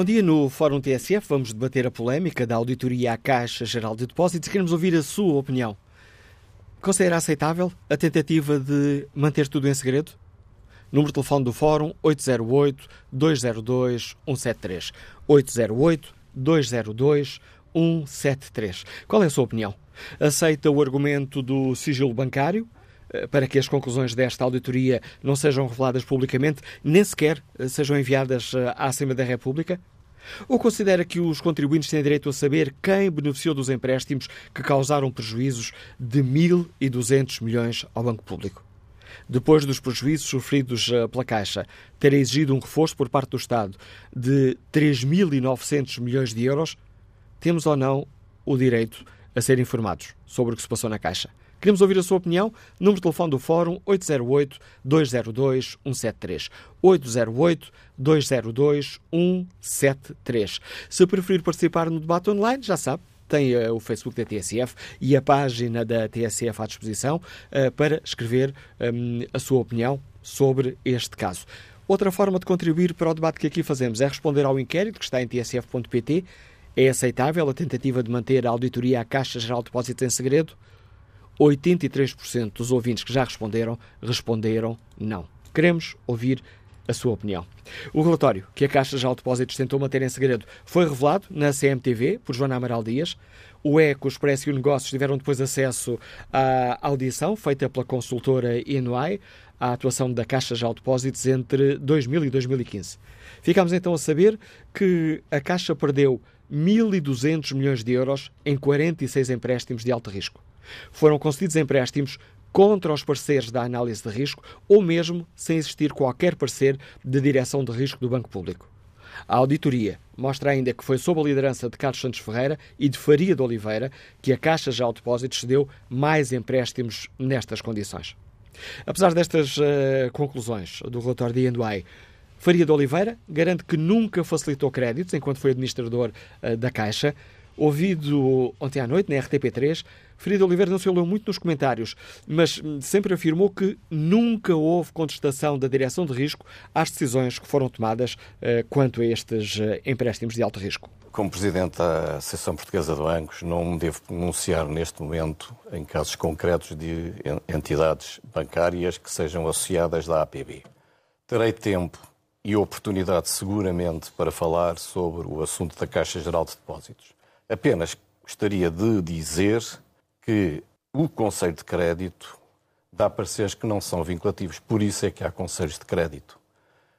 Bom dia, no Fórum TSF vamos debater a polémica da auditoria à Caixa Geral de Depósitos queremos ouvir a sua opinião. Considera aceitável a tentativa de manter tudo em segredo? Número de telefone do Fórum 808-202-173. 808-202-173. Qual é a sua opinião? Aceita o argumento do sigilo bancário? Eh, para que as conclusões desta auditoria não sejam reveladas publicamente, nem sequer eh, sejam enviadas eh, à Assembleia da República? Ou considera que os contribuintes têm direito a saber quem beneficiou dos empréstimos que causaram prejuízos de 1.200 milhões ao Banco Público? Depois dos prejuízos sofridos pela Caixa ter exigido um reforço por parte do Estado de 3.900 milhões de euros, temos ou não o direito a ser informados sobre o que se passou na Caixa? Queremos ouvir a sua opinião. Número de telefone do Fórum 808-202-173. 808-202-173. Se preferir participar no debate online, já sabe, tem uh, o Facebook da TSF e a página da TSF à disposição uh, para escrever um, a sua opinião sobre este caso. Outra forma de contribuir para o debate que aqui fazemos é responder ao inquérito que está em tsf.pt. É aceitável a tentativa de manter a auditoria à Caixa Geral de Depósitos em segredo? 83% dos ouvintes que já responderam, responderam não. Queremos ouvir a sua opinião. O relatório que a Caixa de Depósitos tentou manter em segredo foi revelado na CMTV por Joana Amaral Dias. O ECO, o Expresso e o Negócios tiveram depois acesso à audição feita pela consultora Inuai, à atuação da Caixa de Depósitos entre 2000 e 2015. Ficamos então a saber que a Caixa perdeu 1.200 milhões de euros em 46 empréstimos de alto risco. Foram concedidos empréstimos contra os parceiros da análise de risco ou mesmo sem existir qualquer parecer de direção de risco do Banco Público. A auditoria mostra ainda que foi sob a liderança de Carlos Santos Ferreira e de Faria de Oliveira que a Caixa de Depósitos cedeu mais empréstimos nestas condições. Apesar destas uh, conclusões do relatório de Enduai, Faria de Oliveira garante que nunca facilitou créditos enquanto foi administrador uh, da Caixa. Ouvido ontem à noite na RTP3, Ferida Oliveira não se olhou muito nos comentários, mas hum, sempre afirmou que nunca houve contestação da direção de risco às decisões que foram tomadas uh, quanto a estes uh, empréstimos de alto risco. Como Presidente da Associação Portuguesa de Bancos, não me devo pronunciar neste momento em casos concretos de entidades bancárias que sejam associadas da APB. Terei tempo e oportunidade seguramente para falar sobre o assunto da Caixa Geral de Depósitos. Apenas gostaria de dizer que o Conselho de Crédito dá pareceres que não são vinculativos, por isso é que há conselhos de crédito.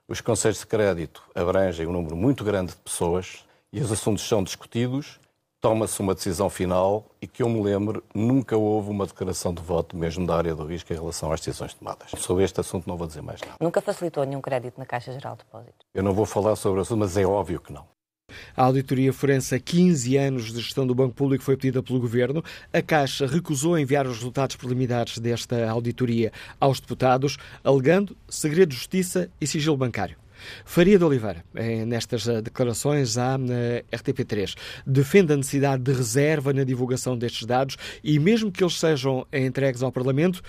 Os conselhos de crédito abrangem um número muito grande de pessoas e os assuntos são discutidos, toma-se uma decisão final e que eu me lembro, nunca houve uma declaração de voto, mesmo da área do risco, em relação às decisões tomadas. Sobre este assunto não vou dizer mais nada. Nunca facilitou nenhum crédito na Caixa Geral de Depósitos? Eu não vou falar sobre o assunto, mas é óbvio que não. A auditoria forense a 15 anos de gestão do Banco Público foi pedida pelo Governo. A Caixa recusou enviar os resultados preliminares desta auditoria aos deputados, alegando segredo de justiça e sigilo bancário. Faria de Oliveira, nestas eh, declarações à RTP3, defende a necessidade de reserva na divulgação destes dados e, mesmo que eles sejam entregues ao Parlamento,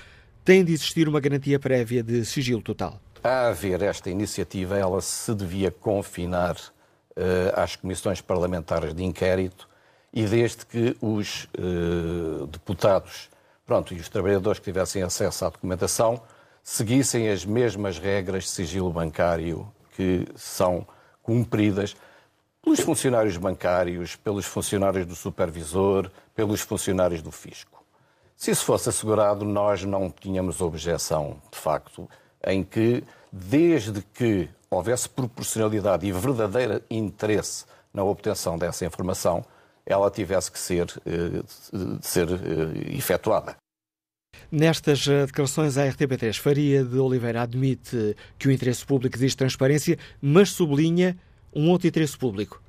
tem de existir uma garantia prévia de sigilo total. A haver esta iniciativa, ela se devia confinar às comissões parlamentares de inquérito e desde que os uh, deputados pronto, e os trabalhadores que tivessem acesso à documentação seguissem as mesmas regras de sigilo bancário que são cumpridas pelos funcionários bancários, pelos funcionários do supervisor, pelos funcionários do fisco. Se isso fosse assegurado, nós não tínhamos objeção, de facto, em que, desde que houvesse proporcionalidade e verdadeiro interesse na obtenção dessa informação, ela tivesse que ser, eh, ser eh, efetuada. Nestas eh, declarações à RTP3, Faria de Oliveira admite que o interesse público exige transparência, mas sublinha um outro interesse público,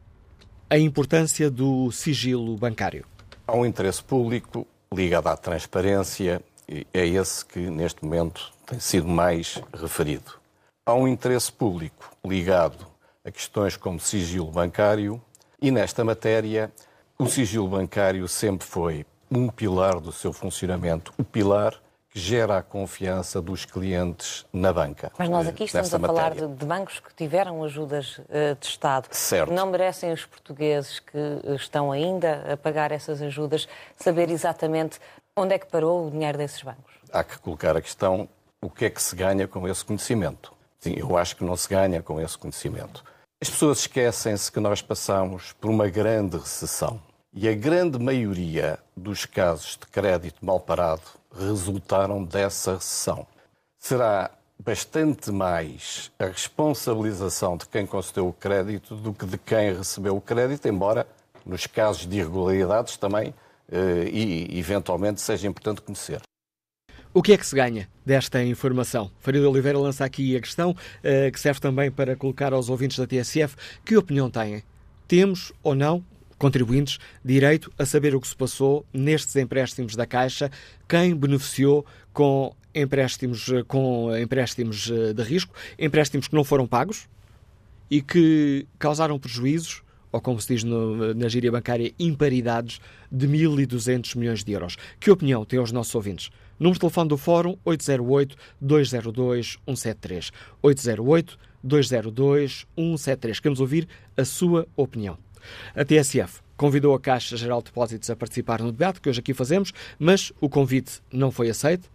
a importância do sigilo bancário. Há um interesse público ligado à transparência, e é esse que neste momento tem sido mais referido. Há um interesse público ligado a questões como sigilo bancário e, nesta matéria, o sigilo bancário sempre foi um pilar do seu funcionamento, o pilar que gera a confiança dos clientes na banca. Mas nós aqui estamos a falar de, de, bancos que tiveram ajudas uh, de Estado. Certo. Não merecem os portugueses que estão ainda a pagar essas ajudas saber exatamente onde é que parou o dinheiro desses bancos? Há que colocar a questão o que é que se ganha com esse conhecimento. Sim, eu acho que não se ganha com esse conhecimento. As pessoas esquecem-se que nós passamos por uma grande recessão e a grande maioria dos casos de crédito mal parado resultaram dessa recessão. Será bastante mais a responsabilização de quem concedeu o crédito do que de quem recebeu o crédito, embora nos casos de irregularidades também eh, e eventualmente seja importante conhecer. O que é que se ganha desta informação? Farid Oliveira lança aqui a questão, eh, que serve também para colocar aos ouvintes da TSF que opinião têm. Temos ou não contribuintes direito a saber o que se passou nestes empréstimos da Caixa, quem beneficiou com empréstimos, com empréstimos eh, de risco, empréstimos que não foram pagos e que causaram prejuízos, ou como se diz no, na gíria bancária, imparidades de 1.200 milhões de euros. Que opinião têm os nossos ouvintes? Número de telefone do Fórum 808-202-173. 808-202-173. Queremos ouvir a sua opinião. A TSF convidou a Caixa Geral de Depósitos a participar no debate que hoje aqui fazemos, mas o convite não foi aceito.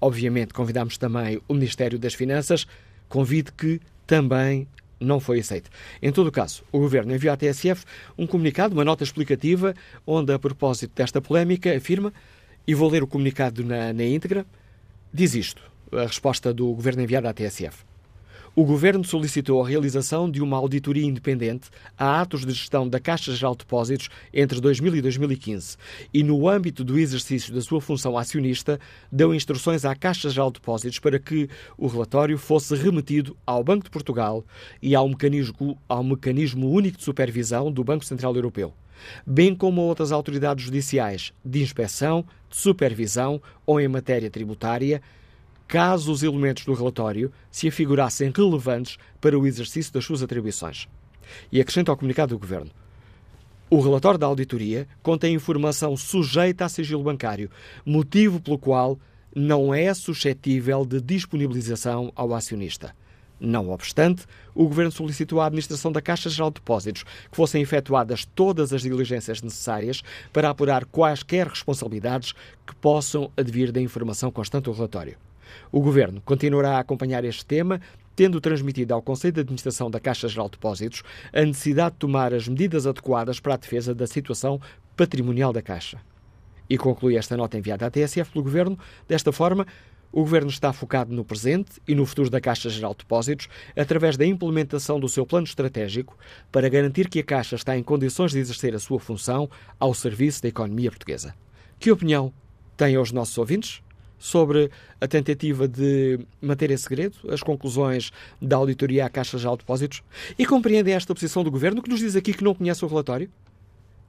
Obviamente, convidamos também o Ministério das Finanças, convite que também não foi aceito. Em todo o caso, o Governo enviou à TSF um comunicado, uma nota explicativa, onde, a propósito desta polémica, afirma, e vou ler o comunicado na, na íntegra, diz isto, a resposta do Governo enviada à TSF. O Governo solicitou a realização de uma auditoria independente a atos de gestão da Caixa Geral de Depósitos entre 2000 e 2015 e, no âmbito do exercício da sua função acionista, deu instruções à Caixa Geral de Depósitos para que o relatório fosse remetido ao Banco de Portugal e ao mecanismo, ao mecanismo único de supervisão do Banco Central Europeu bem como outras autoridades judiciais de inspeção, de supervisão ou em matéria tributária, caso os elementos do relatório se afigurassem relevantes para o exercício das suas atribuições. E acrescenta ao comunicado do Governo. O relatório da auditoria contém informação sujeita a sigilo bancário, motivo pelo qual não é suscetível de disponibilização ao acionista. Não obstante, o Governo solicitou à Administração da Caixa Geral de Depósitos que fossem efetuadas todas as diligências necessárias para apurar quaisquer responsabilidades que possam advir da informação constante do relatório. O Governo continuará a acompanhar este tema, tendo transmitido ao Conselho de Administração da Caixa Geral de Depósitos a necessidade de tomar as medidas adequadas para a defesa da situação patrimonial da Caixa. E conclui esta nota enviada à TSF pelo Governo. Desta forma, o Governo está focado no presente e no futuro da Caixa Geral de Depósitos através da implementação do seu plano estratégico para garantir que a Caixa está em condições de exercer a sua função ao serviço da economia portuguesa. Que opinião têm os nossos ouvintes? sobre a tentativa de manter em segredo as conclusões da auditoria à Caixa Geral de Depósitos? E compreendem esta posição do Governo que nos diz aqui que não conhece o relatório?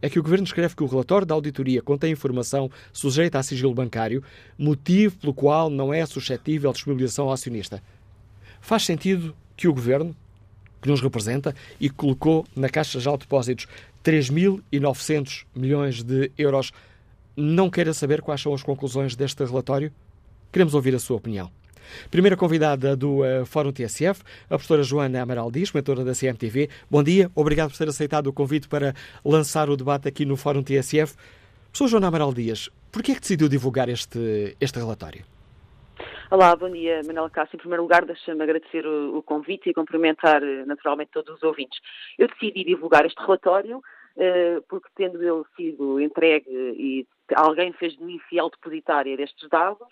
É que o Governo escreve que o relatório da auditoria contém informação sujeita a sigilo bancário, motivo pelo qual não é suscetível de disponibilização ao acionista. Faz sentido que o Governo, que nos representa e que colocou na Caixa de Depósitos 3.900 milhões de euros, não queira saber quais são as conclusões deste relatório? Queremos ouvir a sua opinião. Primeira convidada do uh, Fórum TSF, a professora Joana Amaral Dias, mentora da CMTV. Bom dia, obrigado por ter aceitado o convite para lançar o debate aqui no Fórum TSF. Professora Joana Amaral Dias, por que é que decidiu divulgar este, este relatório? Olá, bom dia, Manuel Cássio. Em primeiro lugar, deixa-me agradecer o, o, convite e cumprimentar eh, naturalmente todos os ouvintes. Eu decidi divulgar este relatório uh, porque, tendo ele sido entregue e alguém fez de mim fiel depositária destes dados,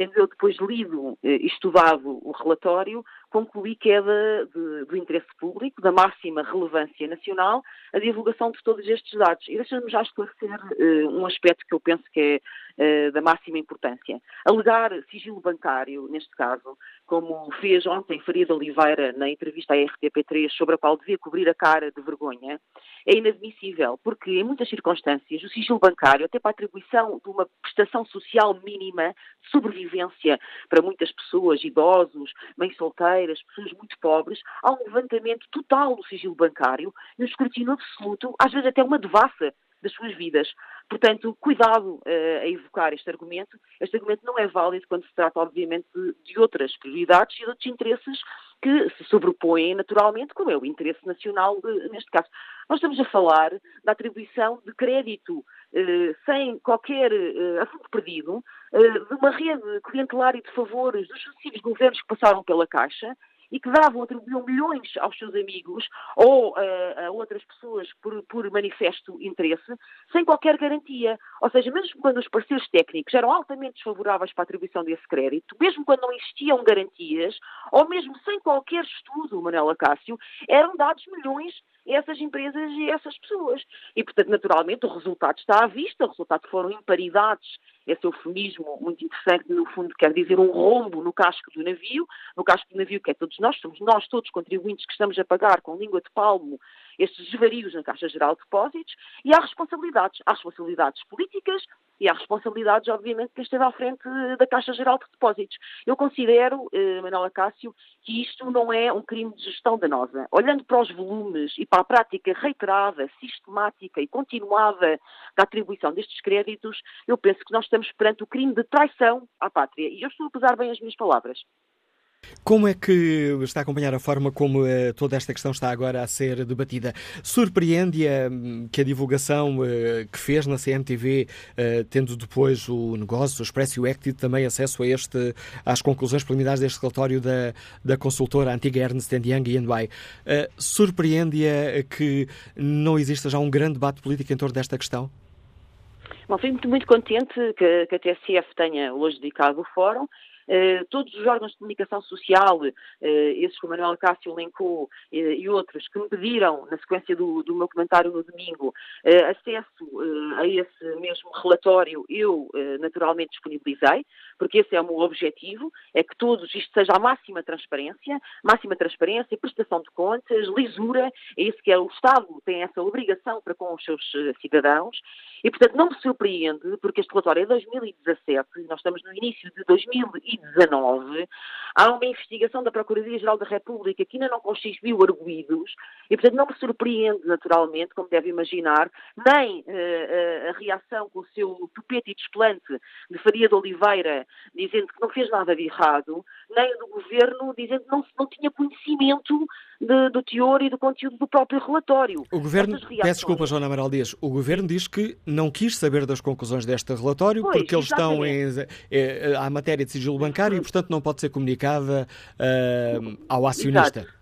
Tendo eu depois lido eh, e estudado o relatório, concluí que é de, de, do interesse público, da máxima relevância nacional, a divulgação de todos estes dados. E deixa-me já esclarecer uh, um aspecto que eu penso que é uh, da máxima importância. Alegar sigilo bancário, neste caso, como fez ontem Faria Oliveira na entrevista à RTP3, sobre a qual devia cobrir a cara de vergonha, é inadmissível, porque em muitas circunstâncias o sigilo bancário, até para a atribuição de uma prestação social mínima de sobrevivência para muitas pessoas, idosos, mães solteiras, pessoas muito pobres, há um levantamento total do sigilo bancário e um escrutínio absoluto, às vezes até uma devassa das suas vidas. Portanto, cuidado uh, a evocar este argumento. Este argumento não é válido quando se trata, obviamente, de, de outras prioridades e de outros interesses que se sobrepõem naturalmente, como é o interesse nacional neste caso. Nós estamos a falar da atribuição de crédito eh, sem qualquer eh, assunto perdido, eh, de uma rede clientelar e de favores dos sucessivos governos que passaram pela Caixa e que davam, atribuíam milhões aos seus amigos ou uh, a outras pessoas por, por, manifesto interesse, sem qualquer garantia. Ou seja, mesmo quando os parceiros técnicos eram altamente desfavoráveis para a atribuição desse crédito, mesmo quando não existiam garantias, ou mesmo sem qualquer estudo, Manuela Cássio, eram dados milhões essas empresas e essas pessoas. E, portanto, naturalmente, o resultado está à vista, o resultado foram imparidades esse eufemismo muito interessante, no fundo, quer dizer um rombo no casco do navio, no casco do navio que é todos nós, somos nós todos contribuintes que estamos a pagar com língua de palmo estes desvarios na Caixa Geral de Depósitos e há responsabilidades. Há responsabilidades políticas e há responsabilidades, obviamente, de quem esteve à frente da Caixa Geral de Depósitos. Eu considero, eh, Manuela Cássio, que isto não é um crime de gestão danosa. Olhando para os volumes e para a prática reiterada, sistemática e continuada da atribuição destes créditos, eu penso que nós estamos perante o crime de traição à pátria. E eu estou a pesar bem as minhas palavras. Como é que está a acompanhar a forma como uh, toda esta questão está agora a ser debatida? Surpreende-a hum, que a divulgação uh, que fez na CMTV, eh, tendo depois o negócio, o Expresso e o Active também acesso a este, às conclusões preliminares deste relatório da, da consultora antiga Ernst Young e EY, surpreende-a que não exista já um grande debate político em torno desta questão? Bom, fico muito, muito contente que, que a TSF tenha hoje dedicado o fórum eh, todos os órgãos de comunicação social, eh, esses que o Manuel Cássio elencou eh, e outros, que me pediram, na sequência do, do meu comentário no domingo, acesso a esse mesmo relatório, eu naturalmente disponibilizei, porque esse é o meu objetivo, é que todos isto seja a máxima transparência, máxima transparência, prestação de contas, lisura, é isso que é o Estado, tem essa obrigação para com os seus cidadãos, e portanto não me surpreende, porque este relatório é de 2017, nós estamos no início de 2019, 2019, há uma investigação da Procuradoria-Geral da República que ainda não constituiu arguídos e, portanto, não me surpreende, naturalmente, como deve imaginar, nem uh, a reação com o seu tupete e desplante de Faria de Oliveira, dizendo que não fez nada de errado, nem do Governo, dizendo que não, não tinha conhecimento de, do teor e do conteúdo do próprio relatório. O Governo, reações... peço desculpa, Joana Amaral Dias, o Governo diz que não quis saber das conclusões deste relatório pois, porque eles exatamente. estão em, é, à matéria de sigilo bancário e, portanto, não pode ser comunicada uh, ao acionista. Exato.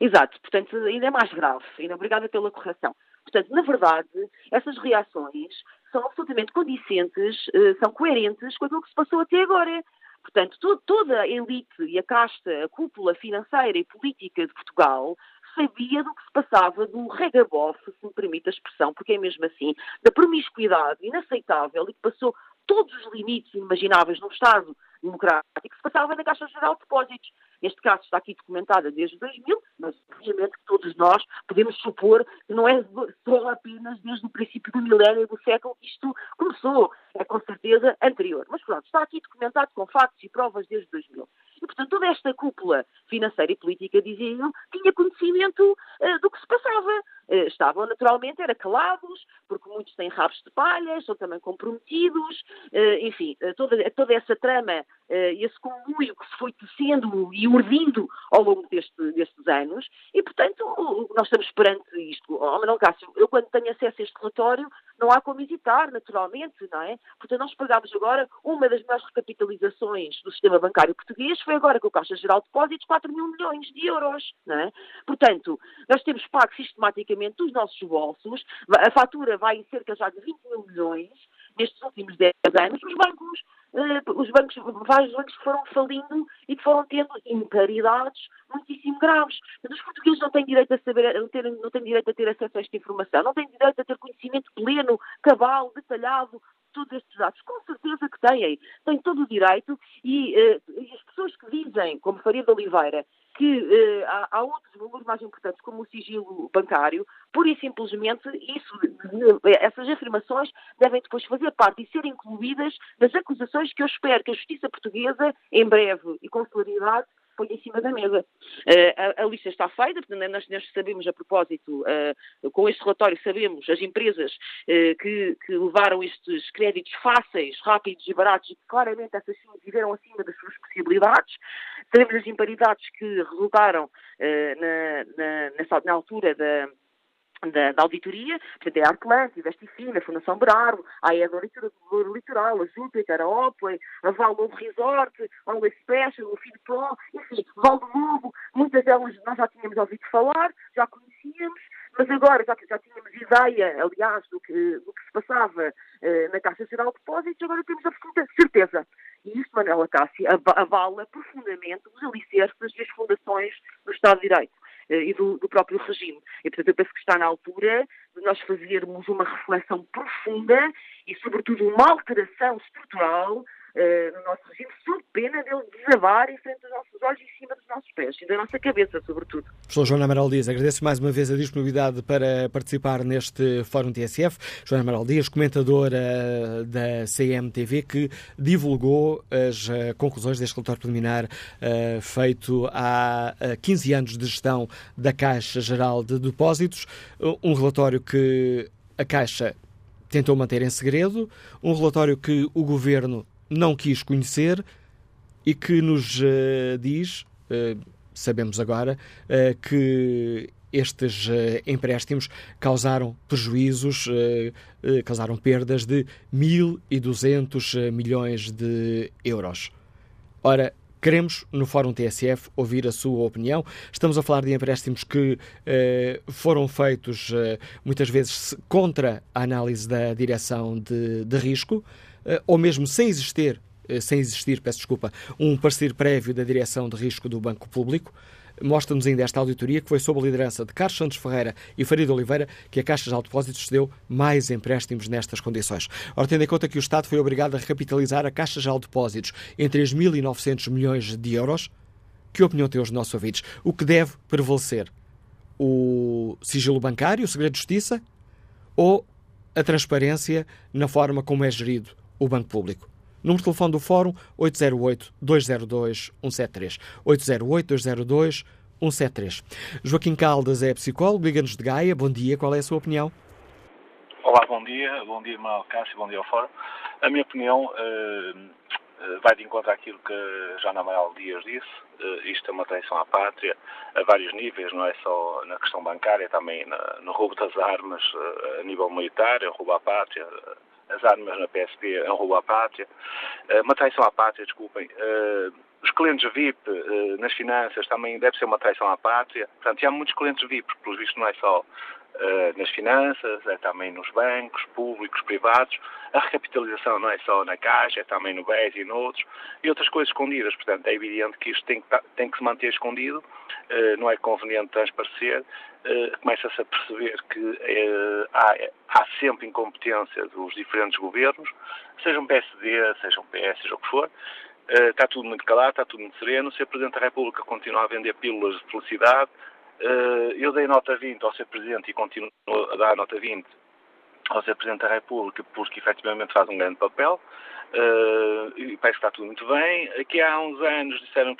Exato, portanto, ainda é mais grave. Ainda obrigada pela correção. Portanto, na verdade, essas reações são absolutamente condicentes, são coerentes com aquilo que se passou até agora. Portanto, toda a elite e a casta, a cúpula financeira e política de Portugal sabia do que se passava do regabof, se me permite a expressão, porque é mesmo assim, da promiscuidade inaceitável e que passou todos os limites imagináveis num Estado democrático se passava na Caixa Geral de Depósitos. Este caso está aqui documentado desde 2000, mas obviamente que todos nós podemos supor que não é só apenas desde o princípio do milénio do século que isto começou. É com certeza anterior. Mas pronto, está aqui documentado com factos e provas desde 2000. E, portanto, toda esta cúpula financeira e política, diziam, tinha conhecimento uh, do que se passava. Uh, estavam, naturalmente, era calados, porque muitos têm rabos de palhas, são também comprometidos, uh, enfim, toda, toda essa trama, esse conluio que se foi tecendo e urdindo ao longo deste, destes anos, e, portanto, nós estamos perante isto. Oh, Manuel Cássio, eu quando tenho acesso a este relatório, não há como hesitar, naturalmente, não é? Portanto, nós pagamos agora uma das maiores recapitalizações do sistema bancário português, foi agora com a Caixa Geral de Depósitos 4 mil milhões de euros. Não é? Portanto, nós temos pago sistematicamente dos nossos bolsos, a fatura vai em cerca já de 20 mil milhões nestes últimos 10 anos, os bancos, uh, os bancos, vários bancos foram falindo e foram tendo imparidades muitíssimo graves. Mas os portugueses não têm direito a saber, não têm, não têm direito a ter acesso a esta informação, não têm direito a ter conhecimento pleno, cabal, detalhado todos estes dados? Com certeza que têm. Têm todo o direito e, uh, e as pessoas que dizem, como Faria de Oliveira, que uh, há, há, outros valores mais importantes, como o sigilo bancário, pura e simplesmente isso, essas afirmações devem depois fazer parte e ser incluídas nas acusações que eu espero que a justiça portuguesa, em breve e com celeridade, põe em cima da mesa. Uh, a, a, lista está feita, portanto, nós, nós sabemos a propósito, uh, com este relatório, sabemos as empresas uh, que, que, levaram estes créditos fáceis, rápidos e baratos e que claramente essas sim viveram acima das suas possibilidades. Sabemos as imparidades que resultaram na, na, nessa, na altura da da, da, auditoria, portanto, é a Artlante, a Vestifina, a Fundação Bravo, a EDA Litoral, a Júpiter, a Opway, a Val Novo Resort, a Only Special, o Pro, enfim, Val do Lobo, muitas delas nós já tínhamos ouvido falar, já conhecíamos, mas agora já, já tínhamos ideia, aliás, do que, do que se passava eh, na Caixa Geral de Depósitos, agora temos absoluta certeza. E isto, Manuela Cássia, avala profundamente os alicerces das fundações do Estado de Direito. Eh, e do, do, próprio regime. E, portanto, eu penso que está na altura de nós fazermos uma reflexão profunda e, sobretudo, uma alteração estrutural uh, no nosso regime, sob pena dele desabar em frente dos nossos olhos e em cima dos nossos pés e da nossa cabeça, sobretudo. Professor Joana Amaral Dias, agradeço mais uma vez a disponibilidade para participar neste Fórum TSF. Joana Amaral Dias, comentadora da CMTV, que divulgou as uh, conclusões deste relatório preliminar feito há 15 anos de gestão da Caixa Geral de Depósitos, um relatório que a Caixa tentou manter em segredo, um relatório que o Governo não quis conhecer e que nos uh, diz, uh, sabemos agora, uh, que estes empréstimos causaram prejuízos, causaram perdas de 1.200 milhões de euros. Ora, Queremos, no Fórum TSF, ouvir a sua opinião. Estamos a falar de empréstimos que eh, foram feitos eh, muitas vezes contra a análise da direção de, de risco, ou mesmo sem existir, eh, sem existir, peço desculpa, um parecer prévio da direção de risco do Banco Público. Mostra-nos ainda esta auditoria que foi sob a liderança de Carlos Santos Ferreira e Farid Oliveira que a Caixa de Depósitos cedeu mais empréstimos nestas condições. Ora, tendo em conta que o Estado foi obrigado a recapitalizar a Caixa de Depósitos em 3.900 milhões de euros, que opinião têm os nossos ouvidos? O que deve prevalecer? O sigilo bancário, o segredo de justiça ou a transparência na forma como é gerido o Banco Público? Número de telefone do Fórum 808-202-173. 808-202-173. Joaquim Caldas é psicólogo, liga-nos de Gaia. Bom dia, qual é a sua opinião? Olá, bom dia. Bom dia, Manuel Cássio, bom dia ao Fórum. A minha opinião uh, vai de encontro àquilo que Jana Amaral Dias disse. Uh, isto é uma traição à pátria a vários níveis, não é só na questão bancária, também na, no roubo das armas uh, a nível militar, é roubo à pátria, as armas na PSP é um roubo à pátria, uma traição à pátria, desculpem. Uh, os clientes VIP uh, nas finanças também deve ser uma traição à pátria. Portanto, há muitos clientes VIP, pelos vistos não é só Uh, nas finanças, é também nos bancos, públicos, privados. A recapitalização não é só na Caixa, é também no BES e noutros, e outras coisas escondidas. Portanto, é evidente que isto tem que, tem que se manter escondido, uh, não é conveniente transparecer. Uh, Começa-se a perceber que há, há, sempre incompetência dos diferentes governos, sejam PSD, sejam PS, seja o que for. está tudo muito calado, está tudo muito sereno. Se a Presidente da República continua a vender pílulas de felicidade, eh, eu dei nota 20 ao ser Presidente e continuo a dar nota 20 ao ser Presidente da República porque efetivamente faz um grande papel uh, e parece que está tudo muito bem. Aqui há uns anos disseram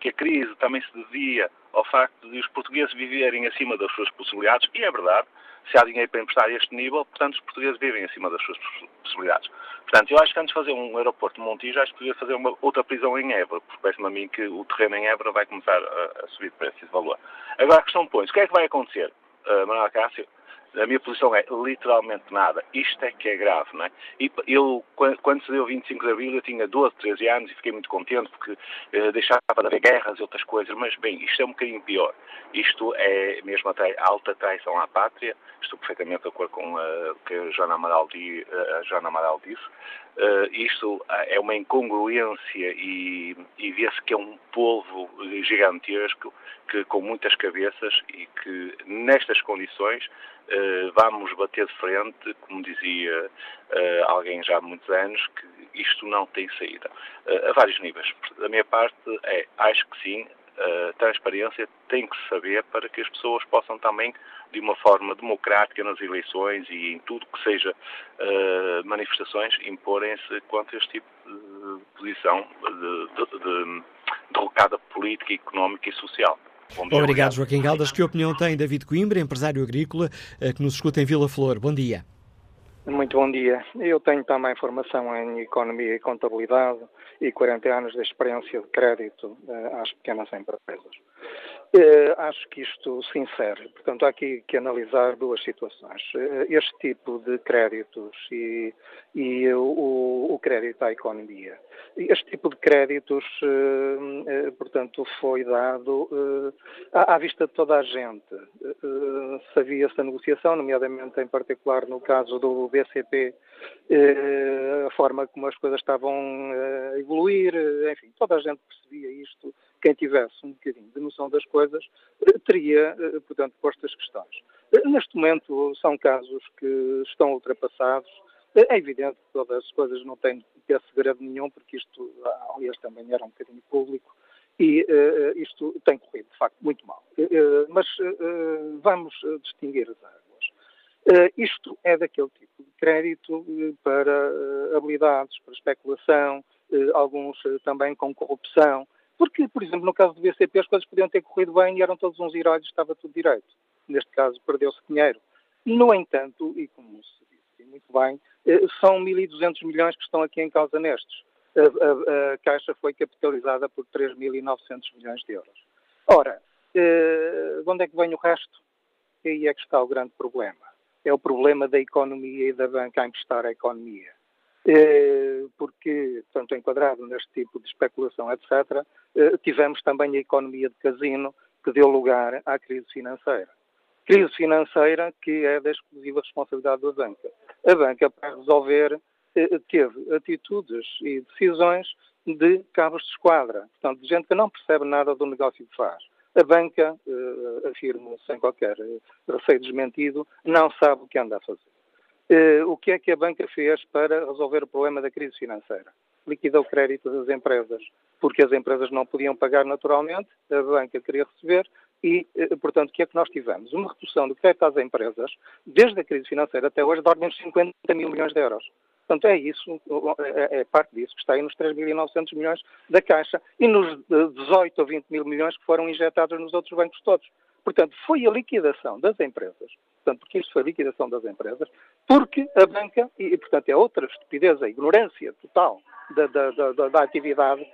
que a crise também se devia ao facto de os portugueses viverem acima das suas possibilidades e é verdade se há dinheiro para emprestar a este nível, portanto, os portugueses vivem acima das suas possibilidades. Portanto, eu acho que antes de fazer um aeroporto de Montijo, acho que podia fazer uma outra prisão em Évora, porque parece-me a mim que o terreno em Évora vai começar a, a subir de preço e de valor. Agora, a questão põe-se, o que é que vai acontecer, uh, Manuel Cássio? A minha posição é literalmente nada. Isto é que é grave, não é? E eu, quando se deu 25 de Abril, eu tinha 12, 13 anos e fiquei muito contente porque uh, deixava de haver guerras e outras coisas, mas bem, isto é um bocadinho pior. Isto é mesmo a alta traição à pátria, estou perfeitamente de acordo com uh, o que a Joana Amaral, di, uh, a Joana Amaral disse. Uh, isto é uma incongruência e, e vê-se que é um povo gigantesco que, com muitas cabeças e que nestas condições vamos bater de frente, como dizia uh, alguém já há muitos anos, que isto não tem saída. a vários níveis. Da minha parte, é, acho que sim, a transparência tem que se saber para que as pessoas possam também, de uma forma democrática nas eleições e em tudo que seja manifestações, imporem-se contra este tipo de posição de, de, de derrocada política, económica e social. Bom dia, obrigado, Joaquim Galdas. Que opinião tem David Coimbra, empresário agrícola, que nos escuta em Vila Flor? Bom dia. Muito bom dia. Eu tenho também formação em economia e contabilidade e 40 anos de experiência de crédito às pequenas empresas. Uh, acho que isto se insere. Portanto, há aqui que analisar duas situações. Uh, este tipo de créditos e, e o, o, crédito à economia. Este tipo de créditos, uh, portanto, foi dado à, vista de toda a gente. Sabia-se a negociação, nomeadamente em particular no caso do BCP, a forma como as coisas estavam a evoluir, enfim, toda a gente percebia isto quem tivesse um bocadinho de noção das coisas eh, teria, eh, portanto, posto as questões. Eh, neste momento são casos que estão ultrapassados. É evidente que todas as coisas não têm ter segredo nenhum, porque isto, aliás, também era um bocadinho público, e uh, isto tem corrido, de facto, muito mal. Uh, mas uh, vamos distinguir as águas. isto é daquele tipo de crédito para habilidades, para especulação, alguns também com corrupção, porque, por exemplo, no caso do BCP as coisas podiam ter corrido bem e eram todos uns heróis, estava tudo direito. Neste caso, perdeu-se dinheiro. No entanto, e como se disse muito bem, eh, são 1.200 milhões que estão aqui em causa nestes. A, a, a Caixa foi capitalizada por 3.900 milhões de euros. Ora, eh, de onde é que vem o resto? E aí é que está o grande problema. É o problema da economia e da banca a emprestar a economia. Eh, porque, portanto, enquadrado neste tipo de especulação, etc., eh, tivemos também a economia de casino que deu lugar à crise financeira. Crise financeira que é da exclusiva responsabilidade da banca. A banca, para resolver, eh, teve atitudes e decisões de cabos de esquadra, portanto, de gente que não percebe nada do negócio que faz. A banca, afirmo sem qualquer receio desmentido, não sabe o que anda a fazer. Uh, o que é que a banca fez para resolver o problema da crise financeira? Liquidou o crédito das empresas, porque as empresas não podiam pagar naturalmente, a banca queria receber e, uh, portanto, o que é que nós tivemos? Uma redução do crédito às empresas, desde a crise financeira até hoje, de ordem de 50 mil milhões de euros. Portanto, é isso, é, é parte disso que está aí nos 3.900 milhões da Caixa e nos 18 ou 20 mil milhões que foram injetados nos outros bancos todos. Portanto, foi a liquidação das empresas, portanto, porque isto foi a liquidação das empresas, porque a banca, e portanto é outra estupidez, a ignorância total da, da, da, da atividade,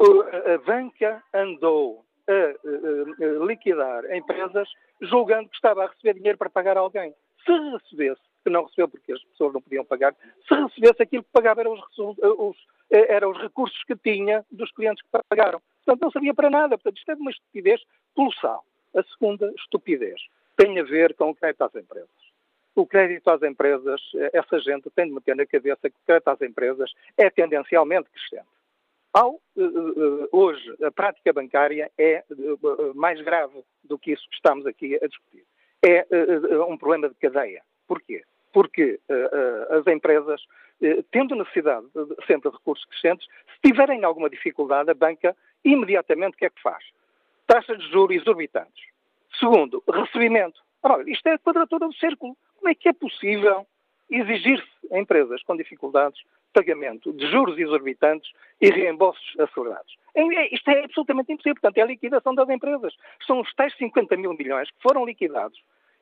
a banca andou a, liquidar empresas julgando que estava a receber dinheiro para pagar alguém. Se recebesse, que não recebeu porque as pessoas não podiam pagar, se recebesse aquilo que pagava eram os, os, eram os recursos que tinha dos clientes que pagaram. Portanto, não servia para nada. Portanto, isto é uma estupidez colossal. A segunda estupidez tem a ver com o crédito às empresas. O crédito às empresas, essa gente tem de meter na cabeça que o crédito às empresas é tendencialmente crescente. Ao, eh, eh, hoje, a prática bancária é eh, mais grave do que isso que estamos aqui a discutir. É um problema de cadeia. Porquê? Porque as empresas, tendo necessidade sempre de recursos crescentes, se tiverem alguma dificuldade, a banca imediatamente o que é que faz? Taxas de juros exorbitantes. Segundo, recebimento. Ora, isto é a quadratura do círculo. Como é que é possível exigir-se a empresas com dificuldades pagamento de juros exorbitantes e reembolsos assegurados? É, é, isto é absolutamente impossível. Portanto, é a liquidação das empresas. São os tais 50 mil milhões que foram liquidados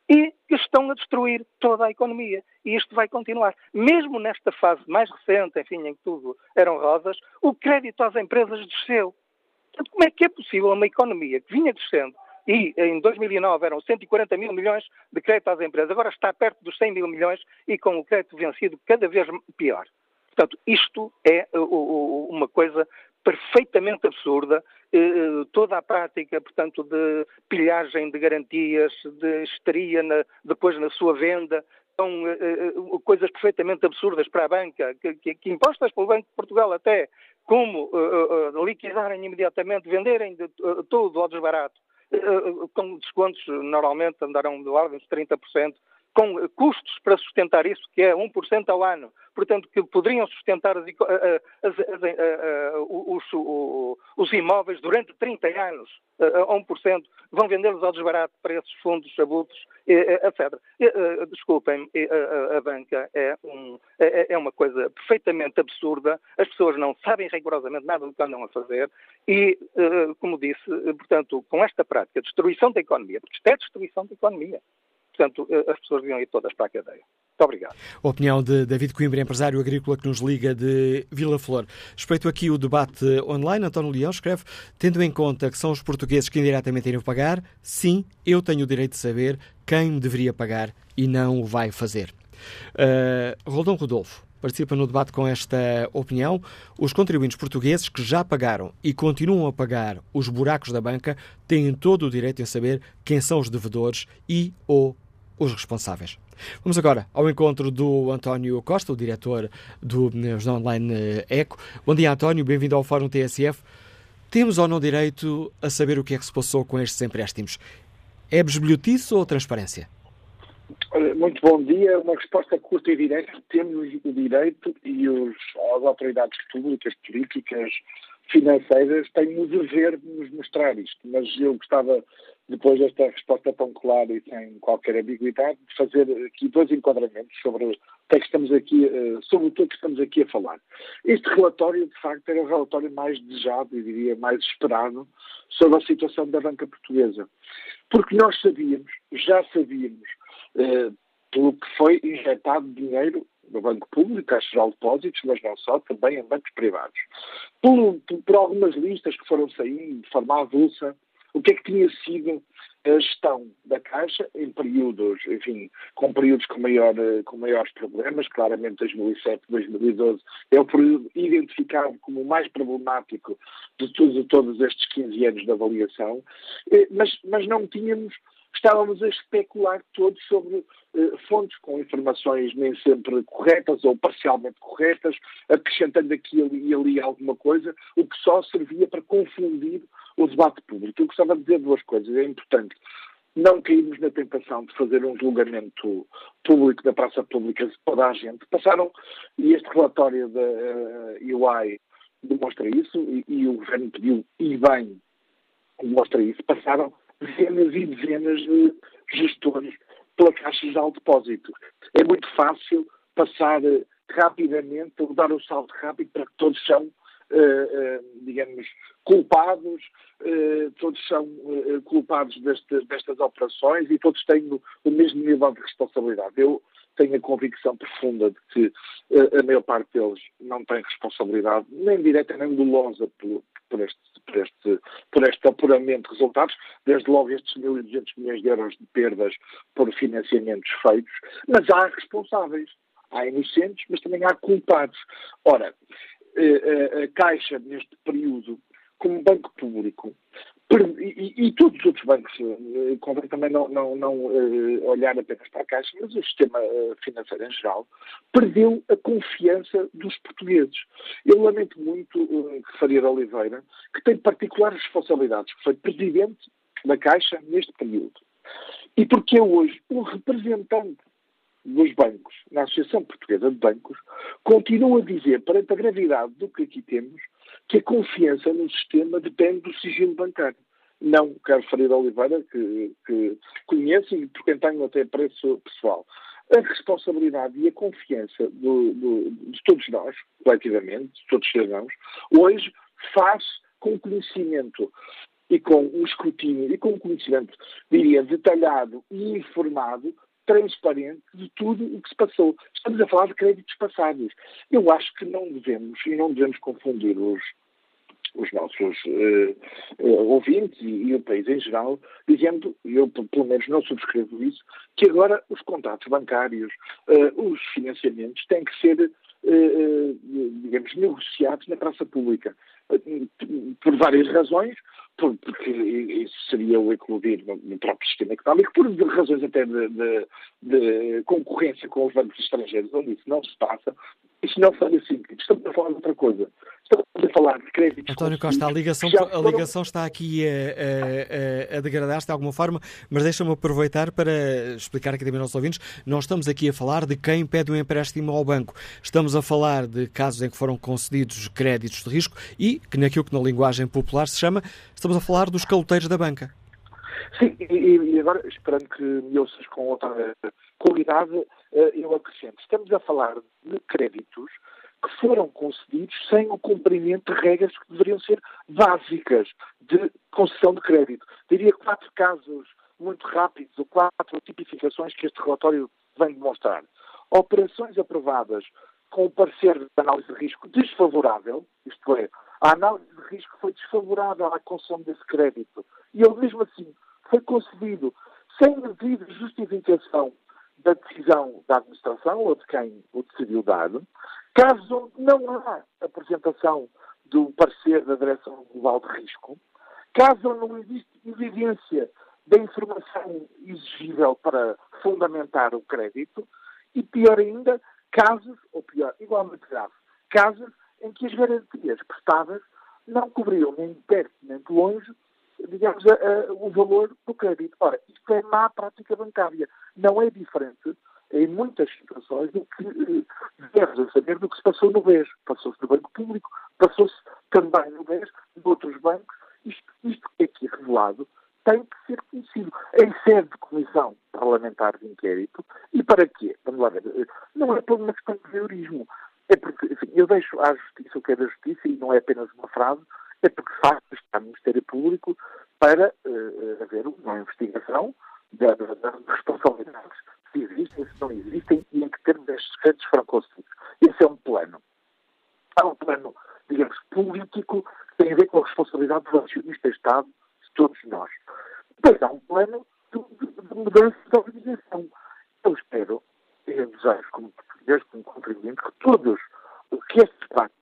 e que estão a destruir toda a economia. E isto vai continuar. Mesmo nesta fase mais recente, enfim, em que tudo eram rosas, o crédito às empresas desceu. Portanto, como é que é possível uma economia que vinha crescendo e em 2009 eram 140 mil milhões de crédito às empresas, agora está perto dos 100 mil milhões e com o crédito vencido cada vez pior. Portanto, isto é uma coisa perfeitamente absurda. Eh, eh, toda a prática, portanto, de pilhagem de garantias, de histeria na, depois na sua venda, são uh, coisas perfeitamente absurdas para a banca, que, que, que, impostas pelo Banco de Portugal até, como uh, uh, liquidarem imediatamente, venderem de, tudo ao desbarato, com descontos normalmente andarão de ordem de 30%, com custos para sustentar isso, que é 1% ao ano, portanto, que poderiam sustentar as, as, as, os, os, imóveis durante 30 anos a 1%, vão vendê-los ao desbarato para esses fundos abutres, etc. Desculpem, a, banca é, um, é, é, uma coisa perfeitamente absurda, as pessoas não sabem rigorosamente nada do que andam a fazer e, como disse, portanto, com esta prática, destruição da economia, porque isto é destruição da economia, portanto, as pessoas deviam ir todas para a cadeia. Muito obrigado. Opinião de David Coimbra, empresário agrícola que nos liga de Vila Flor. Respeito aqui o debate online, António Leão escreve, tendo em conta que são os portugueses que indiretamente irem pagar, sim, eu tenho o direito de saber quem deveria pagar e não o vai fazer. Uh, Roldão Rodolfo participa no debate com esta opinião. Os contribuintes portugueses que já pagaram e continuam a pagar os buracos da banca têm todo o direito em saber quem são os devedores e ou os responsáveis. Vamos agora ao encontro do António Costa, o diretor do Jornal Online eh, Eco. Bom dia, António, bem-vindo ao Fórum TSF. Temos ou não direito a saber o que é que se passou com estes empréstimos? É besbilhotice ou transparência? Muito bom dia. Uma resposta curta e direta. Temos o direito e os, as autoridades públicas, políticas, financeiras têm o dever de nos mostrar isto. Mas eu gostava depois desta resposta tão clara e sem qualquer ambiguidade, de fazer aqui dois enquadramentos sobre o que é que estamos aqui, eh, sobre o que estamos aqui a falar. Este relatório, de facto, era o relatório mais desejado e diria mais esperado sobre a situação da banca portuguesa. Porque nós sabíamos, já sabíamos, eh, pelo que foi injetado dinheiro no Banco Público, Caixa Geral de Depósitos, mas não só, também em bancos privados. Por, por, por algumas listas que foram saindo de forma avulsa, o que é que tinha sido a gestão da Caixa em períodos, enfim, com períodos com, maior, com maiores problemas, claramente 2007, 2012 é o período identificado como o mais problemático de, todos, de todos estes 15 anos de avaliação, eh, mas, mas não tínhamos estávamos a especular todos sobre eh, fontes com informações nem sempre corretas ou parcialmente corretas, acrescentando aqui e ali alguma coisa, o que só servia para confundir o debate público. Eu gostava de dizer duas coisas. É importante não cairmos na tentação de fazer um julgamento público da praça pública de toda a gente. Passaram, e este relatório da eh, UI demonstra isso, e, e, o Governo pediu, e bem, demonstra isso, passaram dezenas e dezenas de gestores pela Caixa de Alto Depósito. É muito fácil passar eh, rapidamente, ou dar um salto rápido para que todos são Uh, uh, digamos, culpados, uh, todos são culpados deste, destas operações e todos têm o, o, mesmo nível de responsabilidade. Eu tenho a convicção profunda de que a maior parte deles não tem responsabilidade, nem direta nem dolosa por, este, por, este, por este apuramento de resultados, desde logo estes 1.200 milhões de euros de perdas por financiamentos feitos, mas há responsáveis. Há inocentes, mas também há culpados. Ora, a Caixa, neste período, como banco público, e, e, todos os outros bancos, eh, convém também não, não, não uh, olhar apenas para a Caixa, mas o sistema uh, financeiro em geral, perdeu a confiança dos portugueses. Eu lamento muito que Faria Oliveira, que tem particulares responsabilidades, que foi presidente da Caixa neste período. E porque é hoje um representante dos bancos, na Associação Portuguesa de Bancos, continua a dizer, perante a gravidade do que aqui temos, que a confiança no sistema depende do sigilo bancário. Não quero referir a Oliveira, que, que conheço e por quem tenho até preço pessoal. A responsabilidade e a confiança do, do, de todos nós, coletivamente, de todos os cidadãos, hoje faz com conhecimento e com um escrutínio e com um conhecimento, diria, detalhado e informado transparente de tudo o que se passou. Estamos a falar de créditos passados. Eu acho que não devemos, e não devemos confundir os, os nossos uh, uh, ouvintes e, e, o país em geral, dizendo, eu pelo menos não subscrevo isso, que agora os contratos bancários, uh, os financiamentos têm que ser, digamos, negociados na praça pública. Por várias razões, porque isso seria o eclodir no, próprio sistema económico, por razões até de, de, de, concorrência com os bancos estrangeiros, onde isso não se passa, Isto não foi assim. Estamos a falar de outra coisa. Estamos a falar de créditos. António Costa, a ligação, a ligação está aqui a, a, a degradar-se de alguma forma, mas deixa-me aproveitar para explicar aqui também aos nossos ouvintes. Nós estamos aqui a falar de quem pede um empréstimo ao banco. Estamos a falar de casos em que foram concedidos créditos de risco e que, naquilo que na linguagem popular se chama, estamos a falar dos caloteiros da banca. Sim, e, e agora, esperando que me ouças com outra qualidade, eh, eu acrescento. Estamos a falar de créditos que foram concedidos sem o cumprimento de regras que deveriam ser básicas de concessão de crédito. Diria quatro casos muito rápidos, ou quatro tipificações que este relatório vem demonstrar. Operações aprovadas com o parecer de análise de risco desfavorável, isto é, a análise de risco foi desfavorável à concessão desse crédito, e ele mesmo assim foi concedido sem devida justificação da decisão da administração ou de quem o decidiu dar, caso não há apresentação do parecer da Direção Global de Risco, caso não existe evidência da informação exigível para fundamentar o crédito, e pior ainda, casos, ou pior, igualmente grave, casos em que as garantias prestadas não cobriam nem perto nem de longe digamos, a, a, o valor do crédito. Ora, isto é má prática bancária. Não é diferente, em muitas situações, do que eh, devemos saber do que se passou no BES. Passou-se no Banco Público, passou-se também no BES, de outros bancos. Isto, isto é aqui revelado tem que ser conhecido em sede de comissão parlamentar de inquérito. E para quê? Vamos lá ver. Não é por uma questão de terrorismo. É porque, enfim, eu deixo à justiça o que é da justiça e não é apenas uma frase, é porque de facto está no Ministério Público para uh, haver uma investigação das responsabilidades, se existem, se não existem e em que termos estes foram concedidos. Esse é um plano. Há um plano, digamos, político que tem a ver com a responsabilidade do acionista Estado de todos nós. Depois há um plano de, de, de mudança de organização. Eu espero, eu desejo como português, como contribuinte, que todos, que estas práticas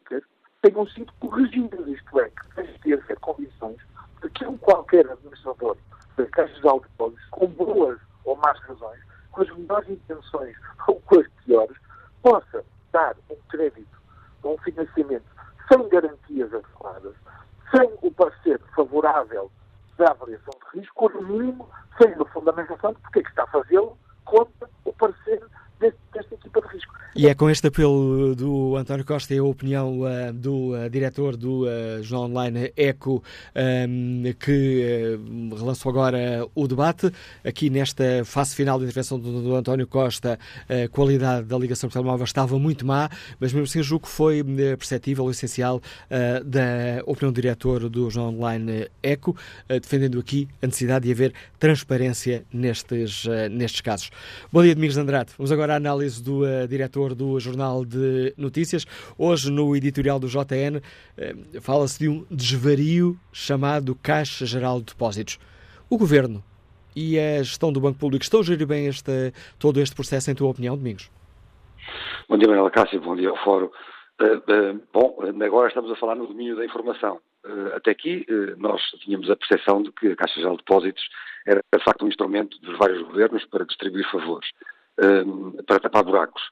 tenham sido corrigidas, isto é, que tem de haver condições de que um qualquer administrador das caixas de depósitos, com boas ou más razões, com as melhores intenções ou com as piores, possa dar um crédito ou um financiamento sem garantias adequadas, sem o parecer favorável da avaliação de risco, ou no mínimo sem a fundamentação de porque é que está a fazê-lo contra o parecer desta equipa de risco. E é com este apelo do António Costa e a opinião uh, do uh, diretor do uh, jornal online ECO um, que relançou agora o debate. Aqui nesta fase final da intervenção do, do, António Costa, a qualidade da ligação por telemóvel estava muito má, mas mesmo assim julgo que foi perceptível, essencial, da opinião do diretor do jornal online ECO, defendendo aqui a necessidade de haver transparência nestes, nestes casos. Bom dia, Domingos Andrade. Vamos agora à análise do diretor do Jornal de Notícias. Hoje, no editorial do JN, eh, fala-se de um desvario chamado Caixa Geral de Depósitos. O Governo e a gestão do Banco Público estão a gerir bem este, todo este processo, em tua opinião, Domingos? Bom dia, Manuela Cássio, bom dia ao Fórum. Uh, uh, bom, agora estamos a falar no domínio da informação. Uh, até aqui, nós tínhamos a percepção de que a Caixa Geral de Depósitos era, de facto, um instrumento dos vários governos para distribuir favores, para tapar buracos.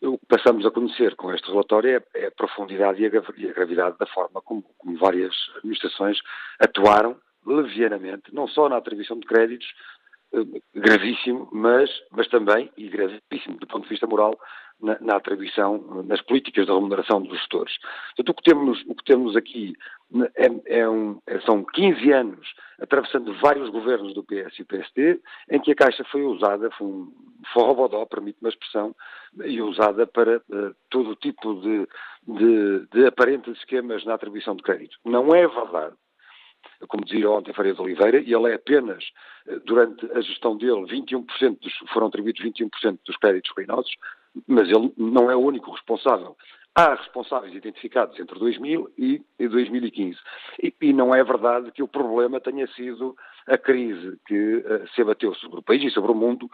O que passamos a conhecer com este relatório é, é a profundidade e a, gravidade da forma como, como várias administrações atuaram levianamente, não só na atribuição de créditos, gravíssimo, mas, mas também, e gravíssimo do ponto de vista moral, na, na, atribuição, nas políticas de remuneração dos gestores. Portanto, o que temos, o que temos aqui é, é um, é, são 15 anos atravessando vários governos do PS e PSD, em que a Caixa foi usada, foi um forrobodó, permite-me a expressão, e usada para uh, todo tipo de, de, de aparentes esquemas na atribuição de crédito. Não é verdade como dizia ontem Faria de Oliveira, e ele é apenas, eh, durante a gestão dele, 21% dos, foram atribuídos 21% dos créditos ruinosos, mas ele não é o único responsável. Há responsáveis identificados entre 2000 e 2015. E, e não é verdade que o problema tenha sido a crise que uh, se abateu sobre o país e sobre o mundo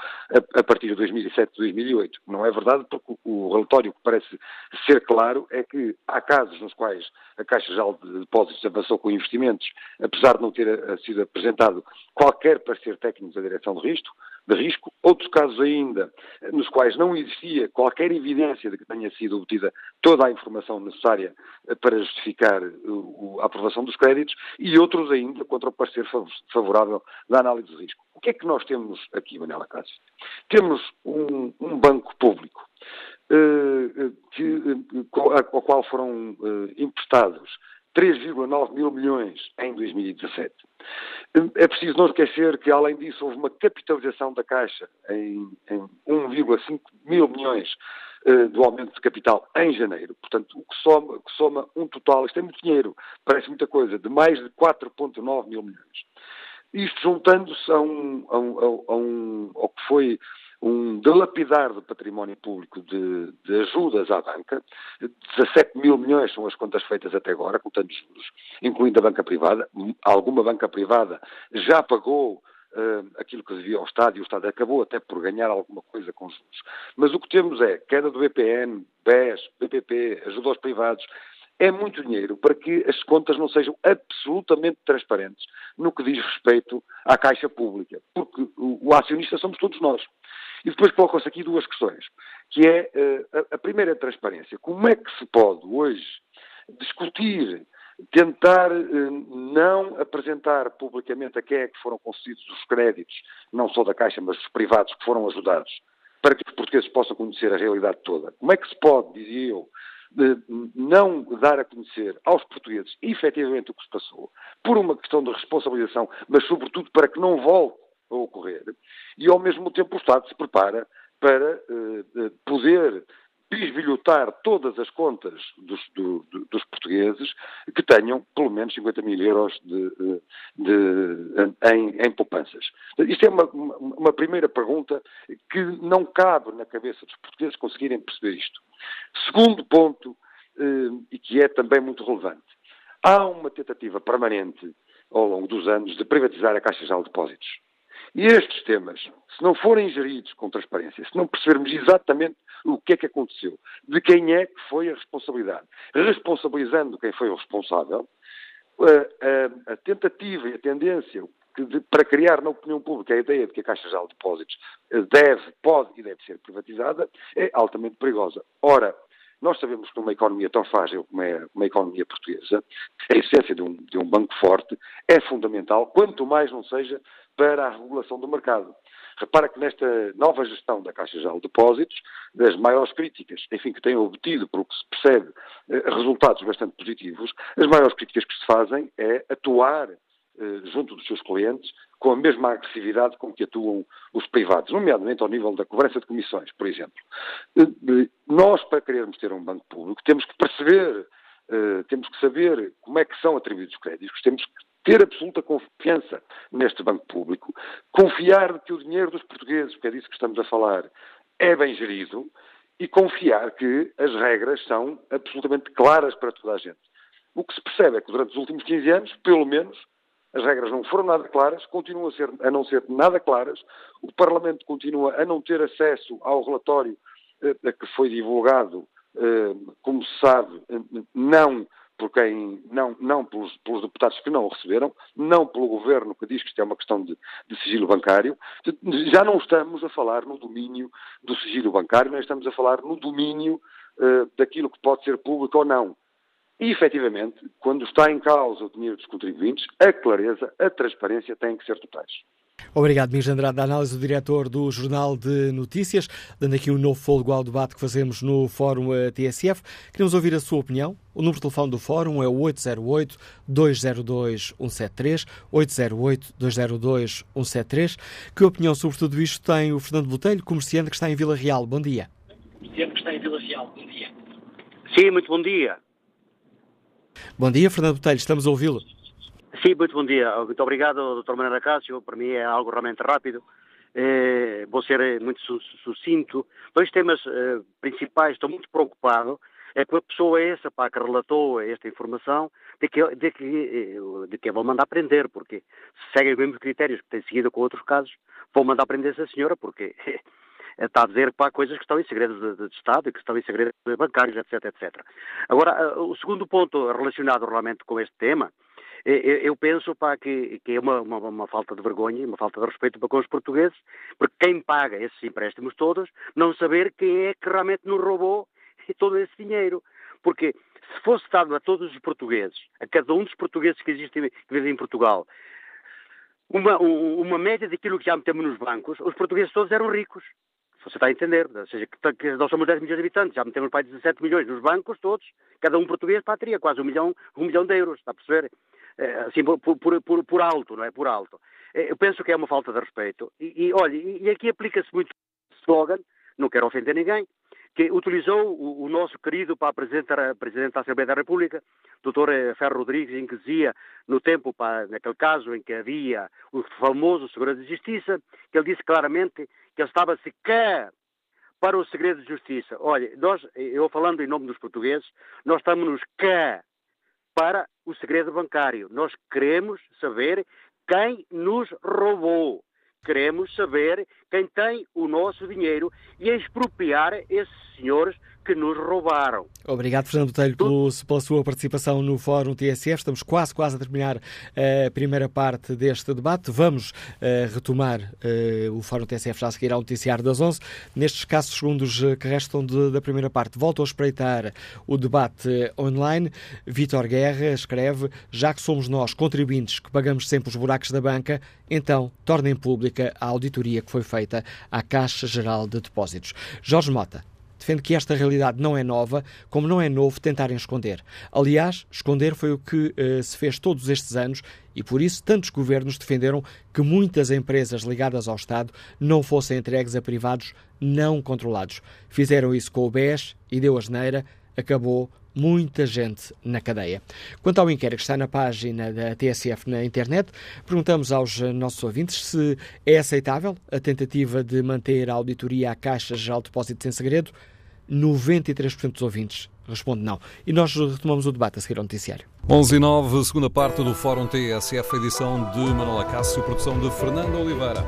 a, partir de 2007, 2008. Não é verdade porque o, relatório que parece ser claro é que há casos nos quais a Caixa Geral de Depósitos avançou com investimentos, apesar de não ter uh, sido apresentado qualquer parecer técnico da direção de risco, de risco, outros casos ainda nos quais não existia qualquer evidência de que tenha sido obtida toda a informação necessária para justificar a aprovação dos créditos e outros ainda contra o parecer favorável da análise de risco. O que é que nós temos aqui, Manela Cássio? Temos um, um banco público uh, que, ao qual foram emprestados 3,9 mil milhões em 2017. É preciso não esquecer que, além disso, houve uma capitalização da Caixa em, em 1,5 mil milhões uh, do aumento de capital em janeiro. Portanto, o que soma, que soma um total, isto é muito dinheiro, parece muita coisa, de mais de 4,9 mil milhões. Isto juntando-se a um, a um, a um, ao que foi um dilapidar do património público de, de, ajudas à banca. 17 mil milhões são as contas feitas até agora, contando juros, incluindo a banca privada. Alguma banca privada já pagou uh, aquilo que devia ao Estado e o Estado acabou até por ganhar alguma coisa com juros. Mas o que temos é queda do BPN, BES, BPP, ajuda aos privados, é muito dinheiro para que as contas não sejam absolutamente transparentes no que diz respeito à Caixa Pública, porque o, acionista somos todos nós. E depois colocam-se aqui duas questões, que é uh, a, a primeira transparência. Como é que se pode hoje discutir, tentar uh, não apresentar publicamente a quem é que foram concedidos os créditos, não só da Caixa, mas dos privados que foram ajudados, para que os portugueses possam conhecer a realidade toda? Como é que se pode, dizia eu, não dar a conhecer aos portugueses efetivamente o que se passou, por uma questão de responsabilização, mas sobretudo para que não volte a ocorrer, e ao mesmo tempo o Estado se prepara para uh, poder bisbilhotar todas as contas dos, do, dos, portugueses que tenham pelo menos 50 mil euros de, de, em, em, poupanças. Isto é uma, uma, primeira pergunta que não cabe na cabeça dos portugueses conseguirem perceber isto. Segundo ponto, eh, e que é também muito relevante, há uma tentativa permanente ao longo dos anos de privatizar a Caixa Geral de Depósitos. E estes temas, se não forem geridos com transparência, se não percebermos exatamente o que é que aconteceu, de quem é que foi a responsabilidade, responsabilizando quem foi o responsável, a, a, a tentativa e a tendência de, para criar na opinião pública a ideia de que a Caixa Geral de Depósitos deve, pode e deve ser privatizada é altamente perigosa. Ora, nós sabemos que numa economia tão frágil como é uma economia portuguesa, a essência de um, de um banco forte é fundamental, quanto mais não seja para a regulação do mercado. Repara que nesta nova gestão da Caixa Geral de Depósitos, das maiores críticas, enfim, que têm obtido, pelo que se percebe, eh, resultados bastante positivos, as maiores críticas que se fazem é atuar eh, junto dos seus clientes com a mesma agressividade com que atuam os privados, nomeadamente ao nível da cobrança de comissões, por exemplo. Eh, nós, para querermos ter um banco público, temos que perceber, eh, temos que saber como é que são atribuídos os créditos, temos que ter absoluta confiança neste banco público, confiar que o dinheiro dos portugueses, que é disso que estamos a falar, é bem gerido e confiar que as regras são absolutamente claras para toda a gente. O que se percebe é que durante os últimos 15 anos, pelo menos, as regras não foram nada claras, continuam a, ser, a não ser nada claras, o Parlamento continua a não ter acesso ao relatório eh, que foi divulgado, eh, como se sabe, eh, não por quem, não, não pelos, pelos, deputados que não o receberam, não pelo governo que diz que isto é uma questão de, de, sigilo bancário. Já não estamos a falar no domínio do sigilo bancário, nós estamos a falar no domínio uh, daquilo que pode ser público ou não. E, efetivamente, quando está em causa o dinheiro dos contribuintes, a clareza, a transparência têm que ser totais. Obrigado, Miguel Andrade, da análise do diretor do Jornal de Notícias, dando aqui um novo fôlego ao debate que fazemos no Fórum eh, TSF. Queremos ouvir a sua opinião. O número de telefone do Fórum é o 808-202-173, 808-202-173. Que opinião sobre tudo isto tem o Fernando Botelho, comerciante que está em Vila Real? Bom dia. Comerciante que está em Vila Real. Bom dia. Sim, muito bom dia. Bom dia, Fernando Botelho, estamos a ouvi-lo. Sim, muito bom dia. Muito obrigado, Dr. Manuel Cássio. Para mim é algo realmente rápido. Eh, vou ser muito sucinto. Dois temas eh, principais. Estou muito preocupado é que a pessoa essa pá, que relatou esta informação de que, de que, eh, de que vão mandar prender, porque se seguem os mesmos critérios que têm seguido com outros casos, vão mandar prender essa senhora, porque está a dizer para coisas que estão em segredos de, de, Estado e que estão em segredos bancários, etc, etc. Agora, o segundo ponto relacionado realmente com este tema eu penso pá, que, que é uma, uma, uma, falta de vergonha, uma falta de respeito para com os portugueses, porque quem paga esses empréstimos todos não saber quem é que realmente nos roubou todo esse dinheiro. Porque se fosse dado a todos os portugueses, a cada um dos portugueses que existem que vivem em Portugal, uma, uma média daquilo que já metemos nos bancos, os portugueses todos eram ricos. Você está a entender? Ou seja, que, que nós somos 10 milhões de habitantes, já metemos para 17 milhões nos bancos todos, cada um português pá, teria quase um milhão, um milhão de euros, está a perceber? É, assim, por, por, por, alto, não é? Por alto. É, eu penso que é uma falta de respeito. E, e olha, e, aqui aplica-se muito slogan, não quero ofender ninguém, que utilizou o, o nosso querido para apresentar Presidente da Assembleia da República, Dr. Eh, Ferro Rodrigues, em que dizia, no tempo, para, naquele caso em que havia o famoso Segurança de Justiça, que ele disse claramente que ele estava-se cá para o segredo de justiça. Olha, nós, eu falando em nome dos portugueses, nós estamos-nos cá para o segredo bancário. Nós queremos saber quem nos roubou. Queremos saber quem tem o nosso dinheiro e expropriar esses senhores que nos roubaram. Obrigado, Fernando Botelho, pelo, pela sua participação no Fórum TSF. Estamos quase, quase a terminar a primeira parte deste debate. Vamos uh, retomar uh, o Fórum TSF já a seguir ao noticiário das 11. Nestes escassos segundos que restam de, da primeira parte, volto a espreitar o debate online. Vítor Guerra escreve: já que somos nós, contribuintes, que pagamos sempre os buracos da banca, então tornem pública a auditoria que foi feita à Caixa Geral de Depósitos. Jorge Mota defende que esta realidade não é nova, como não é novo tentarem esconder. Aliás, esconder foi o que uh, se fez todos estes anos e por isso tantos governos defenderam que muitas empresas ligadas ao Estado não fossem entregues a privados não controlados. Fizeram isso com o BES e deu a geneira, acabou muita gente na cadeia. Quanto ao inquérito que está na página da TSF na internet, perguntamos aos nossos ouvintes se é aceitável a tentativa de manter a auditoria à Caixa Geral de Depósitos em segredo. 93% dos ouvintes responde não. E nós retomamos o debate a seguir ao noticiário. 11 e 9, segunda parte do Fórum TSF, edição de Manuela Cássio, produção de Fernando Oliveira.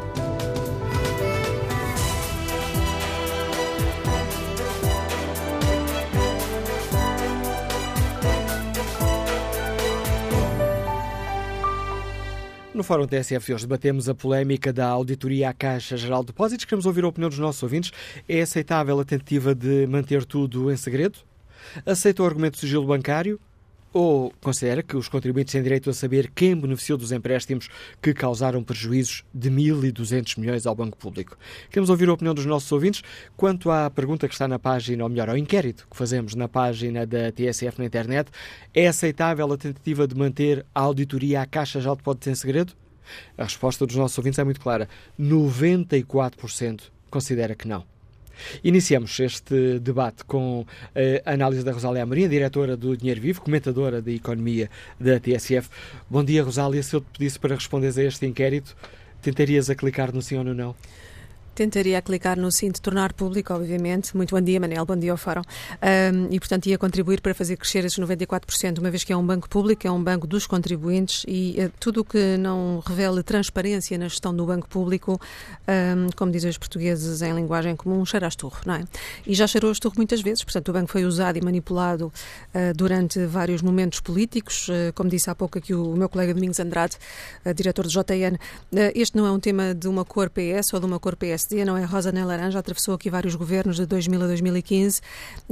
No Fórum TSF hoje debatemos a polémica da auditoria à Caixa Geral de Depósitos. Queremos ouvir a opinião dos nossos ouvintes. É aceitável a tentativa de manter tudo em segredo? Aceita o argumento do sigilo bancário? Ou considera que os contribuintes têm direito a saber quem beneficiou dos empréstimos que causaram prejuízos de 1.200 milhões ao Banco Público? Queremos ouvir a opinião dos nossos ouvintes quanto à pergunta que está na página, ou melhor, ao inquérito que fazemos na página da TSF na internet. É aceitável a tentativa de manter a auditoria à Caixa já de pode ter segredo? A resposta dos nossos ouvintes é muito clara. 94% considera que não. Iniciamos este debate com a análise da Rosália Amorim, diretora do Dinheiro Vivo, comentadora de Economia da TSF. Bom dia, Rosália. Se eu te pedisse para responderes a este inquérito, tentarias a clicar no sim ou no não? Tentaria clicar no sim de tornar público, obviamente. Muito bom dia, Manel, bom dia ao Fórum. Um, e, portanto, ia contribuir para fazer crescer esses 94%, uma vez que é um banco público, é um banco dos contribuintes e uh, tudo o que não revele transparência na gestão do banco público, um, como dizem os portugueses em linguagem comum, cheira a esturro, não é? E já cheirou a esturro muitas vezes, portanto, o banco foi usado e manipulado uh, durante vários momentos políticos, uh, como disse há pouco aqui o, meu colega Domingos Andrade, diretor do JN. este não é um tema de uma cor PS ou de uma cor PSD, PSD, não é rosa nem laranja, atravessou aqui vários governos de 2000 a 2015,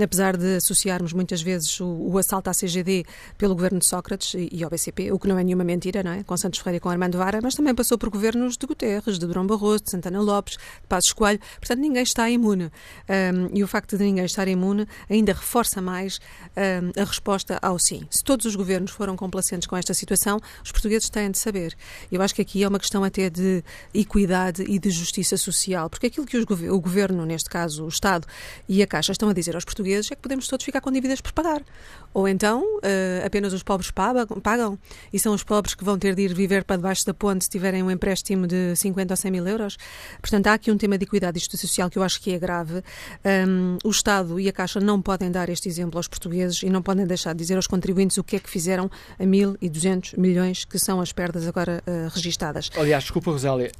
apesar de associarmos muitas vezes o, o assalto à CGD pelo governo de Sócrates e, e ao BCP, o que não é nenhuma mentira, não é? Com Santos Ferreira e com Armando Vara, mas também passou por governos de Guterres, de Durão Barroso, de Santana Lopes, de Passos Coelho, portanto ninguém está imune. Um, e o facto de ninguém estar imune ainda reforça mais um, a resposta ao sim. Se todos os governos foram complacentes com esta situação, os portugueses têm de saber. Eu acho que aqui é uma questão até de equidade e de justiça social porque aquilo que o governo, neste caso o Estado e a Caixa, estão a dizer aos portugueses é que podemos todos ficar com dívidas por pagar. Ou então uh, apenas os pobres pagam e são os pobres que vão ter de ir viver para debaixo da ponte se tiverem um empréstimo de 50 ou 100 mil euros. Portanto, há aqui um tema de equidade social que eu acho que é grave. Um, o Estado e a Caixa não podem dar este exemplo aos portugueses e não podem deixar de dizer aos contribuintes o que é que fizeram a 1.200 milhões que são as perdas agora uh, registadas. Aliás, desculpa, Rosália,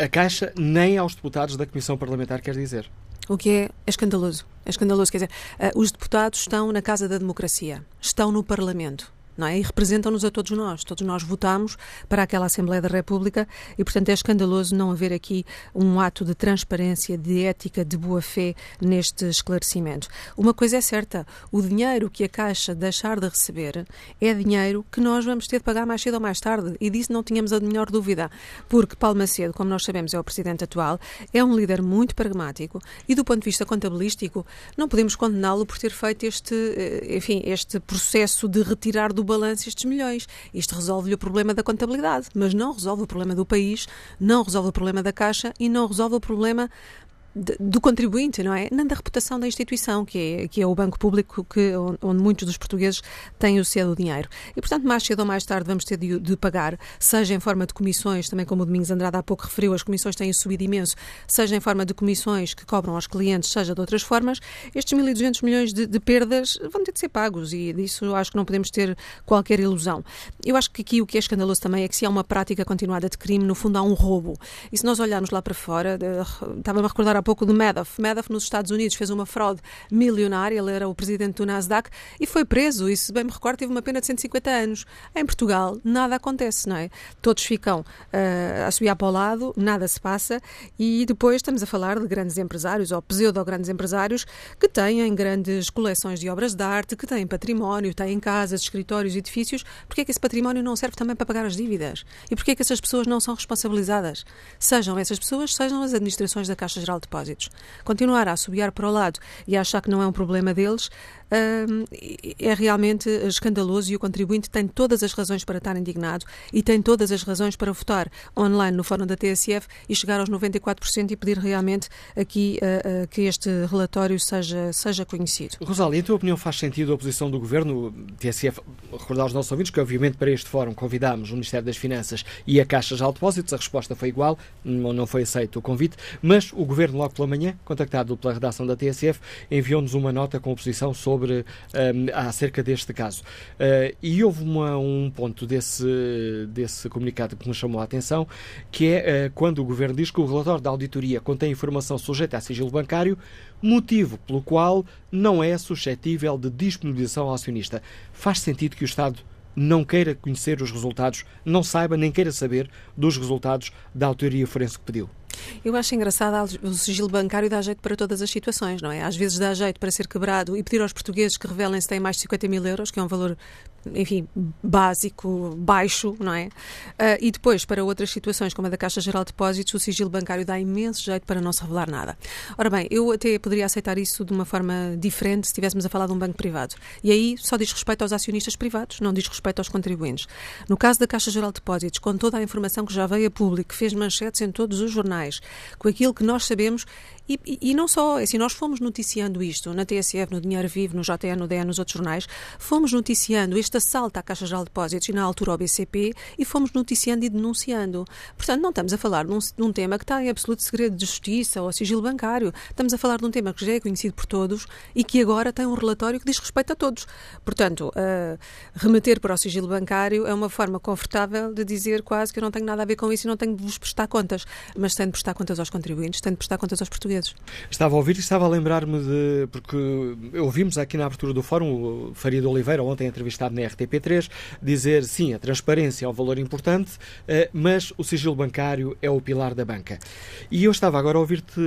a Caixa nem aos deputados da Comissão Parlamentar quer dizer. O que é, escandaloso. É escandaloso. Quer dizer, uh, os deputados estão na Casa da Democracia, estão no Parlamento. Não é? E representam-nos a todos nós. Todos nós votamos para aquela Assembleia da República e, portanto, é escandaloso não haver aqui um ato de transparência, de ética, de boa-fé neste esclarecimento. Uma coisa é certa: o dinheiro que a Caixa deixar de receber é dinheiro que nós vamos ter de pagar mais cedo ou mais tarde. E disso não tínhamos a menor dúvida, porque Paulo Macedo, como nós sabemos, é o presidente atual, é um líder muito pragmático e, do ponto de vista contabilístico, não podemos condená-lo por ter feito este, eh, enfim, este processo de retirar do balanço estes milhões. Isto resolve-lhe o problema da contabilidade, mas não resolve o problema do país, não resolve o problema da Caixa e não resolve o problema do contribuinte, não é? Nem da reputação da instituição, que é, que é o banco público que, onde muitos dos portugueses têm o seu dinheiro. E, portanto, mais cedo ou mais tarde vamos ter de, de, pagar, seja em forma de comissões, também como o Domingos Andrade há pouco referiu, as comissões têm subido imenso, seja em forma de comissões que cobram aos clientes, seja de outras formas, estes 1.200 milhões de, de perdas vão ter de ser pagos e disso acho que não podemos ter qualquer ilusão. Eu acho que aqui o que é escandaloso também é que se há uma prática continuada de crime, no fundo há um roubo. E se nós olharmos lá para fora, estava-me a recordar há pouco do Madoff. Madoff, nos Estados Unidos, fez uma fraude milionária, ele era o presidente do Nasdaq e foi preso. E, se bem me recordo, teve uma pena de 150 anos. Em Portugal, nada acontece, não é? Todos ficam uh, a subir para o lado, nada se passa e depois estamos a falar de grandes empresários ou pseudo-grandes empresários que têm grandes coleções de obras de arte, que têm património, têm casas, escritórios, edifícios. Porquê é que esse património não serve também para pagar as dívidas? E porquê é que essas pessoas não são responsabilizadas? Sejam essas pessoas, sejam as administrações da Caixa Geral de Depósitos. Continuar a assobiar para o lado e a achar que não é um problema deles, é realmente escandaloso e o contribuinte tem todas as razões para estar indignado e tem todas as razões para votar online no Fórum da TSF e chegar aos 94% e pedir realmente aqui uh, uh, que este relatório seja, seja conhecido. Rosália, em tua opinião faz sentido a oposição do Governo, TSF, recordar aos nossos ouvintes que obviamente para este fórum convidámos o Ministério das Finanças e a Caixa de Depósitos, a resposta foi igual, não, não foi aceito o convite, mas o Governo logo pela manhã, contactado pela redação da TSF, enviou-nos uma nota com oposição sobre sobre um, acerca deste caso. Uh, e houve uma, um ponto desse, desse comunicado que nos chamou a atenção, que é uh, quando o Governo diz que o relatório da auditoria contém informação sujeita a sigilo bancário, motivo pelo qual não é suscetível de disponibilização ao acionista. Faz sentido que o Estado não queira conhecer os resultados, não saiba nem queira saber dos resultados da auditoria forense que pediu? Eu acho engraçado o sigilo bancário dá jeito para todas as situações, não é? Às vezes dá jeito para ser quebrado e pedir aos portugueses que revelem se têm mais de 50 mil euros, que é um valor enfim, básico, baixo, não é? Uh, e depois, para outras situações, como a da Caixa Geral de Depósitos, o sigilo bancário dá imenso jeito para não se revelar nada. Ora bem, eu até poderia aceitar isso de uma forma diferente se estivéssemos a falar de um banco privado. E aí só diz respeito aos acionistas privados, não diz respeito aos contribuintes. No caso da Caixa Geral de Depósitos, com toda a informação que já veio a público, que fez manchetes em todos os jornais, com aquilo que nós sabemos, e, e, não só, é assim, nós fomos noticiando isto na TSF, no Dinheiro Vivo, no JN, no DE, nos outros jornais, fomos noticiando este assalto à Caixa Geral de Depósitos e na altura ao BCP e fomos noticiando e denunciando. Portanto, não estamos a falar de um, de um tema que está em absoluto segredo de justiça ou sigilo bancário. Estamos a falar de um tema que já é conhecido por todos e que agora tem um relatório que diz respeito a todos. Portanto, uh, remeter para o sigilo bancário é uma forma confortável de dizer quase que eu não tenho nada a ver com isso e não tenho de vos prestar contas. Mas tenho de prestar contas aos contribuintes, tenho de prestar contas aos portugueses vezes. Estava a ouvir e estava a lembrar-me de. Porque ouvimos aqui na abertura do fórum o Faria de Oliveira, ontem entrevistado na RTP3, dizer sim, a transparência é um valor importante, eh, mas o sigilo bancário é o pilar da banca. E eu estava agora a ouvir-te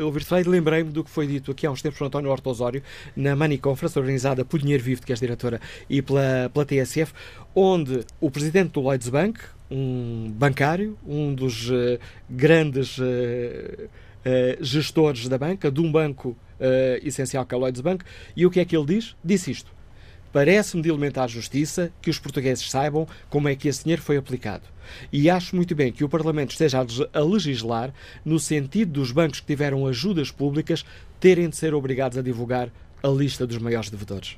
ouvir falar e lembrei-me do que foi dito aqui há uns tempos por António Horto Osório, na Money Conference, organizada por Dinheiro Vivo, que és diretora, e pela, pela TSF, onde o presidente do Lloyds Bank, um bancário, um dos uh, grandes. Uh, gestores da banca, de um banco uh, essencial que é o Lloyds Bank, e o que é que ele diz? Disse isto. Parece-me de elementar justiça que os portugueses saibam como é que esse dinheiro foi aplicado. E acho muito bem que o Parlamento esteja a legislar no sentido dos bancos que tiveram ajudas públicas terem de ser obrigados a divulgar a lista dos maiores devedores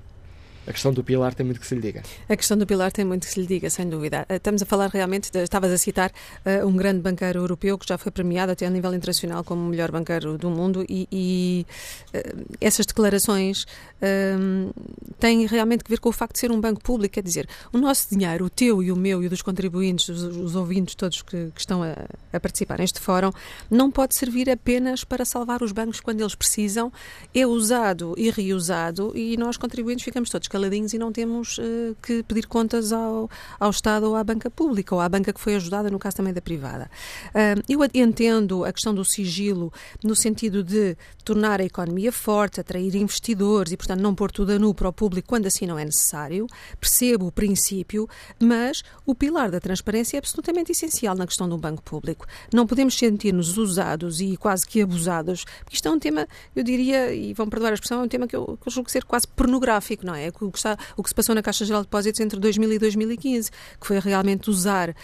a questão do pilar tem muito que se lhe diga. A questão do pilar tem muito que se lhe diga, sem dúvida. Eh, estamos a falar realmente, de, estavas a citar uh, um grande banqueiro europeu que já foi premiado até a nível internacional como o melhor banqueiro do mundo e, e uh, essas declarações uh, têm realmente que ver com o facto de ser um banco público, quer dizer, o nosso dinheiro, o teu e o meu e o dos contribuintes, os, os ouvintes todos que, que estão a, a, participar neste fórum, não pode servir apenas para salvar os bancos quando eles precisam, é usado e reusado e nós contribuintes ficamos todos caladinhos e não temos uh, que pedir contas ao, ao Estado ou à banca pública ou à banca que foi ajudada, no caso também da privada. Uh, eu entendo a questão do sigilo no sentido de tornar a economia forte, atrair investidores e, portanto, não pôr tudo a nu para o público quando assim não é necessário. Percebo o princípio, mas o pilar da transparência é absolutamente essencial na questão do banco público. Não podemos sentir-nos usados e quase que abusados, porque isto é um tema, eu diria, e vão perdoar a expressão, é um tema que eu, que eu julgo ser quase pornográfico, não é? O que, está, o que se passou na Caixa Geral de Depósitos entre 2000 e 2015, que foi realmente usar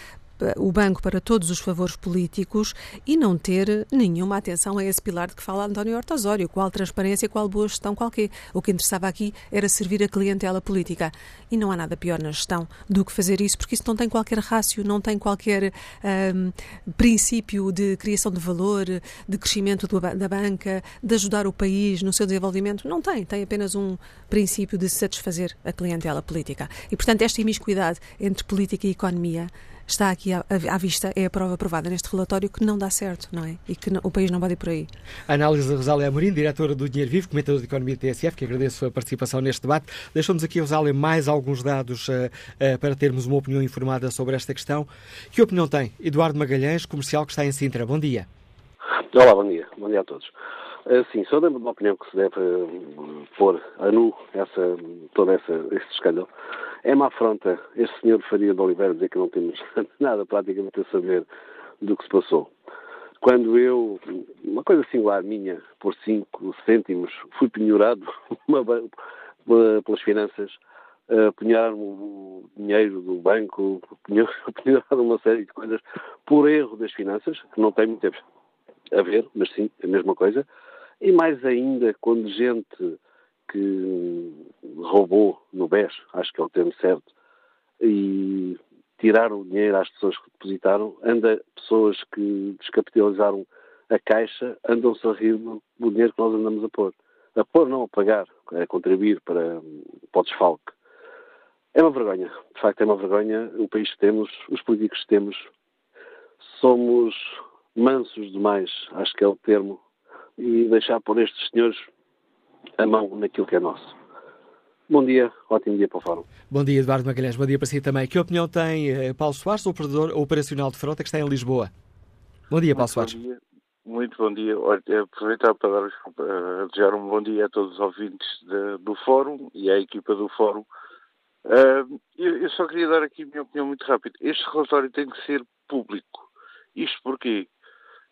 o banco para todos os favores políticos e não ter nenhuma atenção a esse pilar de que fala António Horta Osório, qual transparência, qual boa gestão, qualquer. O que interessava aqui era servir a clientela política. E não há nada pior na gestão do que fazer isso, porque isso não tem qualquer rácio, não tem qualquer um, princípio de criação de valor, de crescimento do, da banca, de ajudar o país no seu desenvolvimento. Não tem, tem apenas um princípio de satisfazer a clientela política. E, portanto, esta imiscuidade entre política e economia está aqui à, à, vista, é a prova provada neste relatório que não dá certo, não é? E que não, o país não pode ir por aí. A análise da Rosália Amorim, diretora do Dinheiro Vivo, comentador de Economia do TSF, que agradeço a participação neste debate. Deixamos aqui, Rosália, mais alguns dados uh, uh, para termos uma opinião informada sobre esta questão. Que opinião tem Eduardo Magalhães, comercial que está em Sintra? Bom dia. Olá, bom dia. Bom dia a todos. Uh, sim, sou da opinião que se deve pôr a nu essa, todo essa, este escândalo. É uma afronta este senhor Faria de Oliveira dizer que não temos nada praticamente a saber do que se passou. Quando eu, uma coisa singular minha, por 5 cêntimos, fui penhorado uma, pelas finanças, penhoraram o dinheiro do banco, penhoraram uma série de coisas por erro das finanças, que não tem muito a ver, mas sim, é a mesma coisa. E mais ainda, quando gente que roubou no BES, acho que é o termo certo, e tiraram o dinheiro às pessoas que depositaram, anda pessoas que descapitalizaram a caixa, andam-se a rir do dinheiro que nós andamos a pôr. A pôr, não a pagar, a contribuir para, para o desfalque. É uma vergonha. De facto, é uma vergonha. O país que temos, os políticos que temos, somos mansos demais, acho que é o termo, e deixar por estes senhores a mão naquilo que é nosso. Bom dia, ótimo dia para o Fórum. Bom dia, Eduardo Magalhães. Bom dia para si também. Que opinião tem eh, Paulo Soares, operador operacional de frota que está em Lisboa? Bom dia, Paulo Soares. Bom dia. Muito bom dia. Olha, aproveitar para dar, uh, desejar um bom dia a todos os ouvintes de, do Fórum e à equipa do Fórum. Uh, eu, eu, só queria dar aqui a minha opinião muito rápida. Este relatório tem que ser público. Isto porquê?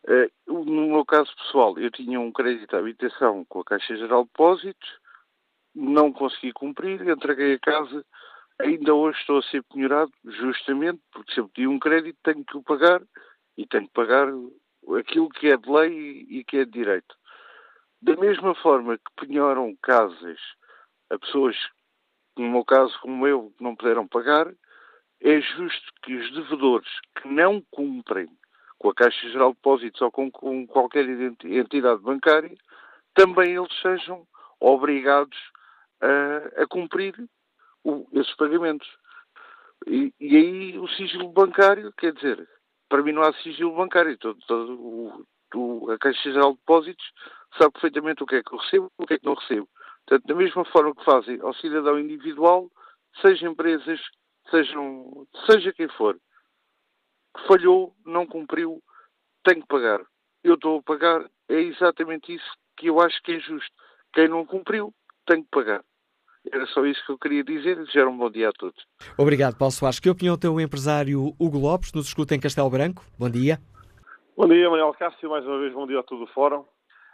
Uh, no meu caso pessoal, eu tinha um crédito à habitação com a Caixa Geral de Depósitos, não consegui cumprir, entreguei a casa, ainda hoje estou a ser penhorado, justamente porque se eu pedi um crédito tenho que o pagar e tenho que pagar aquilo que é de lei e que é de direito. Da mesma forma que penhoram casas a pessoas, no meu caso como eu, que não puderam pagar, é justo que os devedores que não cumprem com a Caixa Geral de Depósitos ou com, com qualquer entidade bancária, também eles sejam obrigados a, a cumprir o, esses pagamentos. E, e, aí o sigilo bancário, quer dizer, para mim não há sigilo bancário. Todo, todo, o, o, a Caixa Geral de Depósitos sabe perfeitamente o que é que eu recebo e o que é que não recebo. Portanto, da mesma forma que fazem ao cidadão individual, seja empresas, sejam, seja quem for, falhou, não cumpriu, tem que pagar. Eu estou a pagar, é exatamente isso que eu acho que é justo. Quem não cumpriu, tem que pagar. Era só isso que eu queria dizer e desejar um bom dia a todos. Obrigado, Paulo Soares. Que opinião tem o empresário Hugo Lopes, nos escuta em Castelo Branco? Bom dia. Bom dia, Manuel Cássio. Mais uma vez, bom dia a todo o Fórum.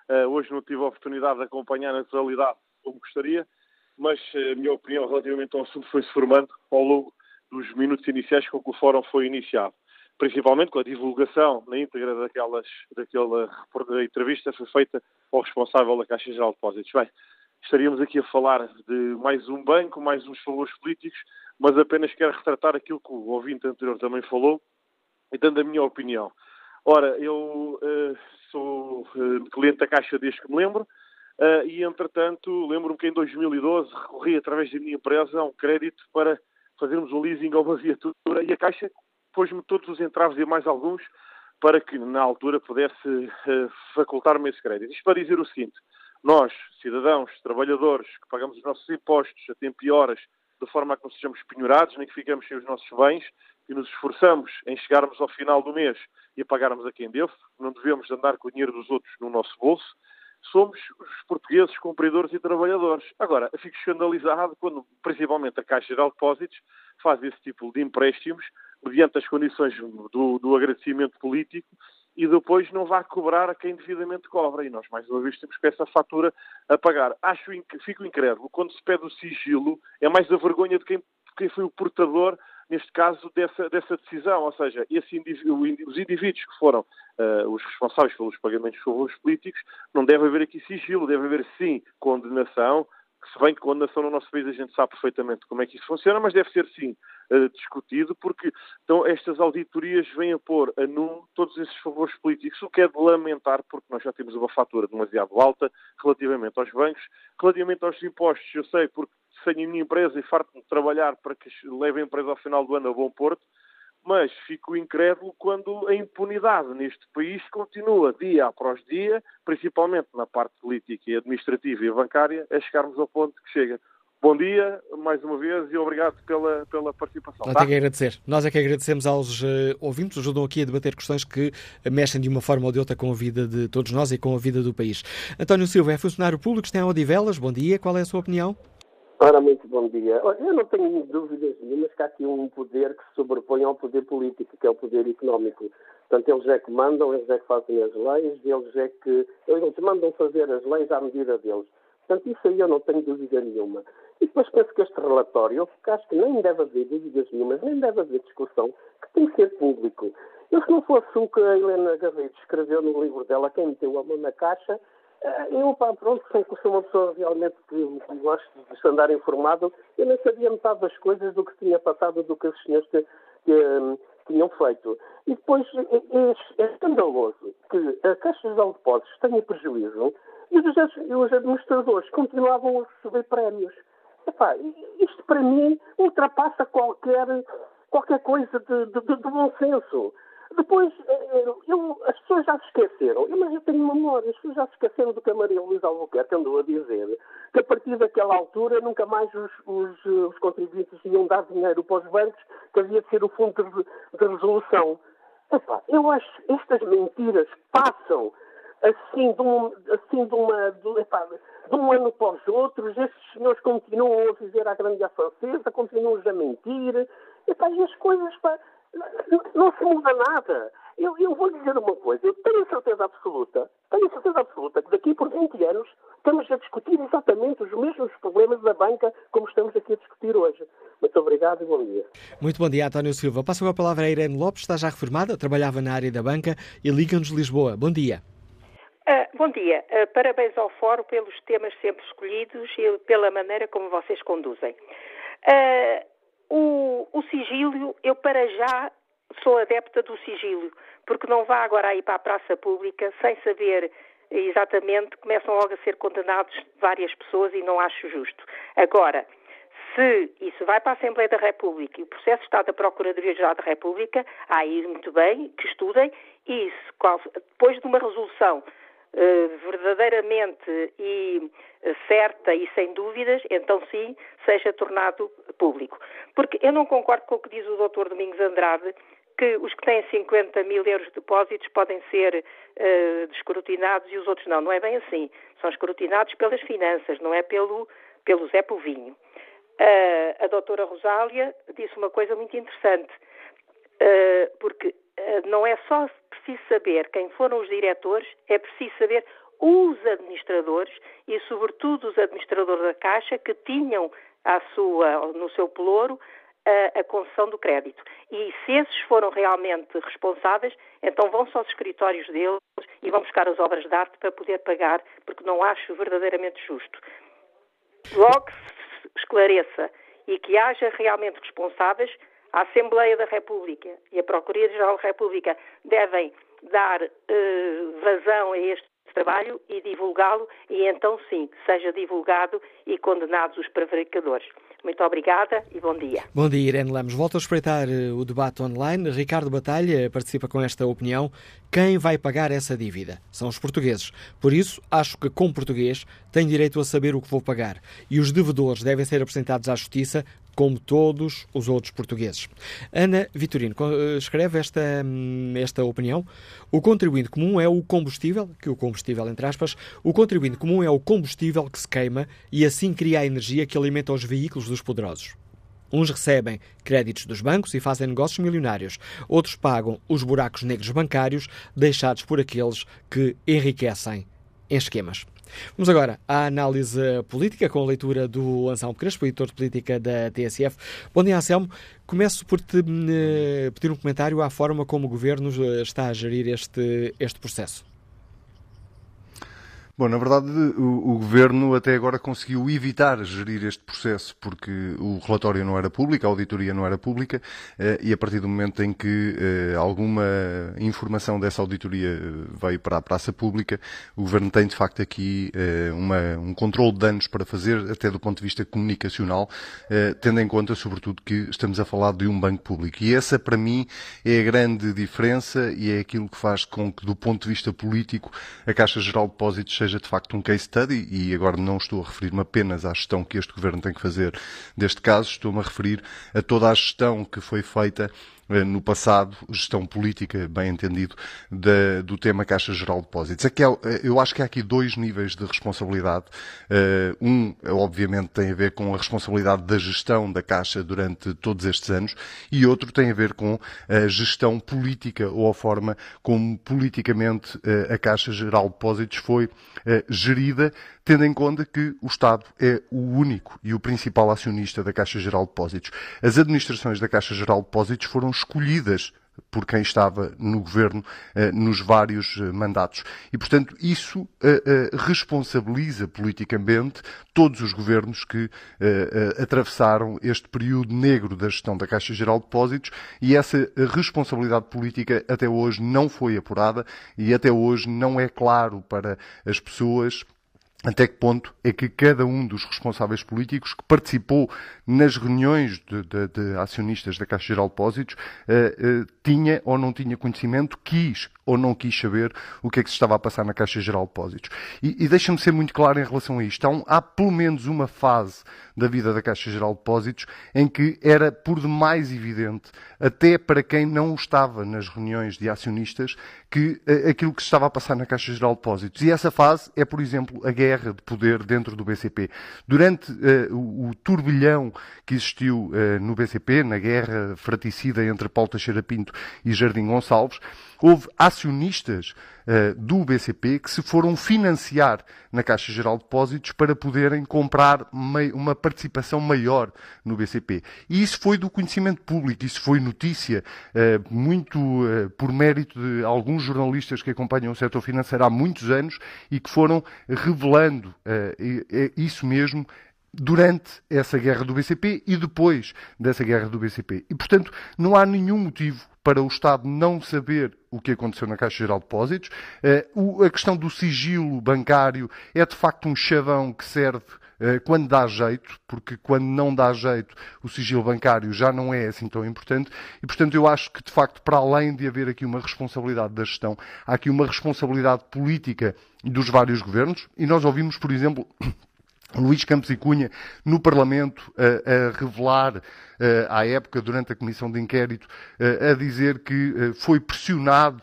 Uh, hoje não tive a oportunidade de acompanhar na totalidade como gostaria, mas uh, a minha opinião relativamente ao assunto foi-se formando ao longo dos minutos iniciais com que o Fórum foi iniciado principalmente com a divulgação na íntegra daquelas, daquela entrevista foi feita ao responsável da Caixa Geral de Depósitos. Bem, estaríamos aqui a falar de mais um banco, mais uns valores políticos, mas apenas quero retratar aquilo que o ouvinte anterior também falou e dando a minha opinião. Ora, eu uh, sou uh, cliente da Caixa desde que me lembro uh, e, entretanto, lembro-me que em 2012 recorri através da minha empresa a um crédito para fazermos um leasing a uma viatura e a Caixa pôs-me todos os entraves e mais alguns para que, na altura, pudesse uh, facultar-me esse crédito. Isto para dizer o seguinte, nós, cidadãos, trabalhadores, que pagamos os nossos impostos a tempo e horas, de forma a que não sejamos penhorados, nem que fiquemos sem os nossos bens, e nos esforçamos em chegarmos ao final do mês e a pagarmos a quem deve, não devemos andar com o dinheiro dos outros no nosso bolso, somos os portugueses cumpridores e trabalhadores. Agora, fico escandalizado quando, principalmente, a Caixa de Depósitos faz esse tipo de empréstimos mediante as condições do, do agradecimento político e depois não vai cobrar a quem devidamente cobra. E nós, mais uma vez, temos que essa fatura a pagar. Acho, fico incrédulo, quando se pede o sigilo, é mais a vergonha de quem, quem foi o portador, neste caso, dessa, dessa decisão. Ou seja, indivíduo, os indivíduos que foram uh, os responsáveis pelos pagamentos de favores políticos, não deve haver aqui sigilo, deve haver, sim, condenação, se bem que condenação no nosso país a gente sabe perfeitamente como é que isso funciona, mas deve ser sim uh, discutido, porque então, estas auditorias vêm a pôr a nu todos esses favores políticos, o que é de lamentar, porque nós já temos uma fatura demasiado alta relativamente aos bancos, relativamente aos impostos, eu sei, porque tenho a minha empresa e farto de trabalhar para que leve a empresa ao final do ano a bom porto, mas fico incrédulo quando a impunidade neste país continua dia após dia, principalmente na parte política e administrativa e bancária, a chegarmos ao ponto que chega. Bom dia, mais uma vez, e obrigado pela, pela participação. Nós tá? é que agradecer. Nós é que agradecemos aos uh, ouvintes, ajudam aqui a debater questões que mexem de uma forma ou de outra com a vida de todos nós e com a vida do país. António Silva é funcionário público, está em Odivelas. Bom dia, qual é a sua opinião? Ora, muito bom dia. Eu não tenho dúvidas nenhumas que há aqui um poder que se sobrepõe ao poder político, que é o poder económico. Portanto, eles é que mandam, eles é que fazem as leis, eles é que. Eles mandam fazer as leis à medida deles. Portanto, isso aí eu não tenho dúvida nenhuma. E depois penso que este relatório, eu acho que nem deve haver dúvidas nenhumas, nem deve haver discussão, que tem que ser público. Eu, se não fosse o que a Helena Garrido escreveu no livro dela, quem meteu a mão na caixa, eu, pá, pronto, sou uma pessoa realmente que gosto de andar informado. Eu nem sabia metade das coisas do que tinha passado, do que os senhores que, que, tinham feito. E depois é, é, é escandaloso que a Caixa de Depósitos tenha prejuízo e os, os administradores continuavam a receber prémios. Epá, isto para mim ultrapassa qualquer, qualquer coisa de, de, de bom senso. Depois, eh, eh, eu, as pessoas já se esqueceram, mas eu tenho memória, as pessoas já se esqueceram do que a Maria Luísa Albuquerque andou a dizer, que a partir daquela altura nunca mais os, os, os contribuintes iam dar dinheiro para os bancos, que havia de ser o fundo de, de resolução. Epá, eu acho que estas mentiras passam assim de, um, assim de, uma, de, epá, de um ano para os outros, estes senhores continuam a viver a grande francesa, continuam a mentir, epá, e as coisas, pá, não se muda nada. Eu, eu vou dizer uma coisa, eu tenho certeza absoluta, tenho certeza absoluta que daqui por 20 anos estamos a discutir exatamente os mesmos problemas da banca como estamos aqui a discutir hoje. Muito obrigado e bom dia. Muito bom dia, António Silva. Passo a palavra a Irene Lopes, está já reformada, trabalhava na área da banca e liga-nos Lisboa. Bom dia. Uh, bom dia. Uh, parabéns ao Fórum pelos temas sempre escolhidos e pela maneira como vocês conduzem. Uh, o, o sigílio, eu para já sou adepta do sigílio, porque não vá agora aí para a praça pública sem saber exatamente, começam logo a ser condenados várias pessoas e não acho justo. Agora, se isso vai para a Assembleia da República e o processo está da Procuradoria-Geral da República, aí muito bem, que estudem, e se, depois de uma resolução verdadeiramente e eh, certa e sem dúvidas, então sim, seja tornado público. Porque eu não concordo com o que diz o Dr. Domingos Andrade, que os que têm 50 mil euros de depósitos podem ser uh, e os outros não. Não é bem assim. São escrutinados pelas finanças, não é pelo, pelo Zé Povinho. Uh, a doutora Rosália disse uma coisa muito interessante, uh, porque não é só preciso saber quem foram os diretores, é preciso saber os administradores e, sobretudo, os administradores da Caixa que tinham à sua, no seu pelouro a, a concessão do crédito. E se esses foram realmente responsáveis, então vão só aos escritórios deles e vão buscar as obras de arte para poder pagar, porque não acho verdadeiramente justo. Logo se esclareça e que haja realmente responsáveis, a Assembleia da República e a Procuradoria-Geral da República devem dar uh, vazão a este trabalho e divulgá-lo, e então sim, seja divulgado e condenados os prevaricadores. Muito obrigada e bom dia. Bom dia, Irene Lemos. Volto a espreitar eh, o debate online. Ricardo Batalha participa com esta opinião. Quem vai pagar essa dívida? São os portugueses. Por isso, acho que, como português, tenho direito a saber o que vou pagar. E os devedores devem ser apresentados à Justiça como todos os outros portugueses. Ana Vitorino eh, escreve esta, hum, esta opinião. O contribuinte comum é o combustível, que o combustível, entre aspas, o contribuinte comum é o combustível que se queima e assim cria a energia que alimenta os veículos dos poderosos. Uns recebem créditos dos bancos e fazem negócios milionários. Outros pagam os buracos negros bancários deixados por aqueles que enriquecem em esquemas. Vamos agora à análise política com a leitura do Anselmo Crespo, editor de política da TSF. Bom dia, Anselmo. Começo por te eh, pedir um comentário à forma como o Governo eh, está a gerir este, este processo. Bom, na verdade, o, o, Governo até agora conseguiu evitar gerir este processo porque o relatório não era público, a auditoria não era pública eh, e a partir do momento em que eh, alguma informação dessa auditoria veio para a praça pública, o Governo tem de facto aqui eh, uma, um controle de danos para fazer, até do ponto de vista comunicacional, tendo em conta, sobretudo, que estamos a falar de um banco público. E essa, para mim, é a grande diferença e é aquilo que faz com que, do ponto de vista político, a Caixa Geral de Depósitos seja seja de facto um case study, e agora não estou a referir-me apenas à gestão que este Governo tem que fazer deste caso, estou-me a referir a toda a gestão que foi feita no passado, gestão política, bem entendido, da, do tema Caixa Geral de Depósitos. Aqui, eh, eu acho que há aqui dois níveis de responsabilidade. Uh, um, obviamente, tem a ver com a responsabilidade da gestão da Caixa durante todos estes anos e outro tem a ver com a gestão política ou a forma como politicamente a Caixa Geral de Depósitos foi gerida tendo em conta que o Estado é o único e o principal acionista da Caixa Geral de Depósitos. As administrações da Caixa Geral de Depósitos foram escolhidas por quem estava no governo eh, nos vários eh, mandatos. E, portanto, isso eh, responsabiliza politicamente todos os governos que atravessaram este período negro da gestão da Caixa Geral de Depósitos e essa responsabilidade política até hoje não foi apurada e até hoje não é claro para as pessoas até que ponto é que cada um dos responsáveis políticos que participou nas reuniões de, de, de acionistas da Caixa Geral de Depósitos uh, uh, tinha ou não tinha conhecimento, quis ou não quis saber o que é que se estava a passar na Caixa Geral de Depósitos. E, e deixa-me ser muito claro em relação a isto. Há, um, há, pelo menos uma fase da vida da Caixa Geral de Depósitos em que era por demais evidente, até para quem não estava nas reuniões de acionistas, que uh, aquilo que se estava a passar na Caixa Geral de Depósitos. E essa fase é, por exemplo, a guerra de poder dentro do BCP. Durante uh, o, o, turbilhão que existiu uh, no BCP, na guerra fraticida entre Paulo Teixeira Pinto e Jardim Gonçalves, houve acionistas uh, do BCP que se foram financiar na Caixa Geral de Depósitos para poderem comprar uma participação maior no BCP. E isso foi do conhecimento público, isso foi notícia, uh, muito uh, por mérito de alguns jornalistas que acompanham o setor financeiro há muitos anos e que foram revelando isso mesmo durante essa guerra do BCP e depois dessa guerra do BCP. E, portanto, não há nenhum motivo para o Estado não saber o que aconteceu na Caixa Geral de Depósitos. Uh, a questão do sigilo bancário é de facto um chavão que serve uh, quando dá jeito, porque quando não dá jeito o sigilo bancário já não é assim tão importante. E portanto eu acho que de facto, para além de haver aqui uma responsabilidade da gestão, há aqui uma responsabilidade política dos vários governos. E nós ouvimos, por exemplo, Luís Campos e Cunha no Parlamento a, a revelar eh, à época, durante a comissão de inquérito, eh, a dizer que eh, foi pressionado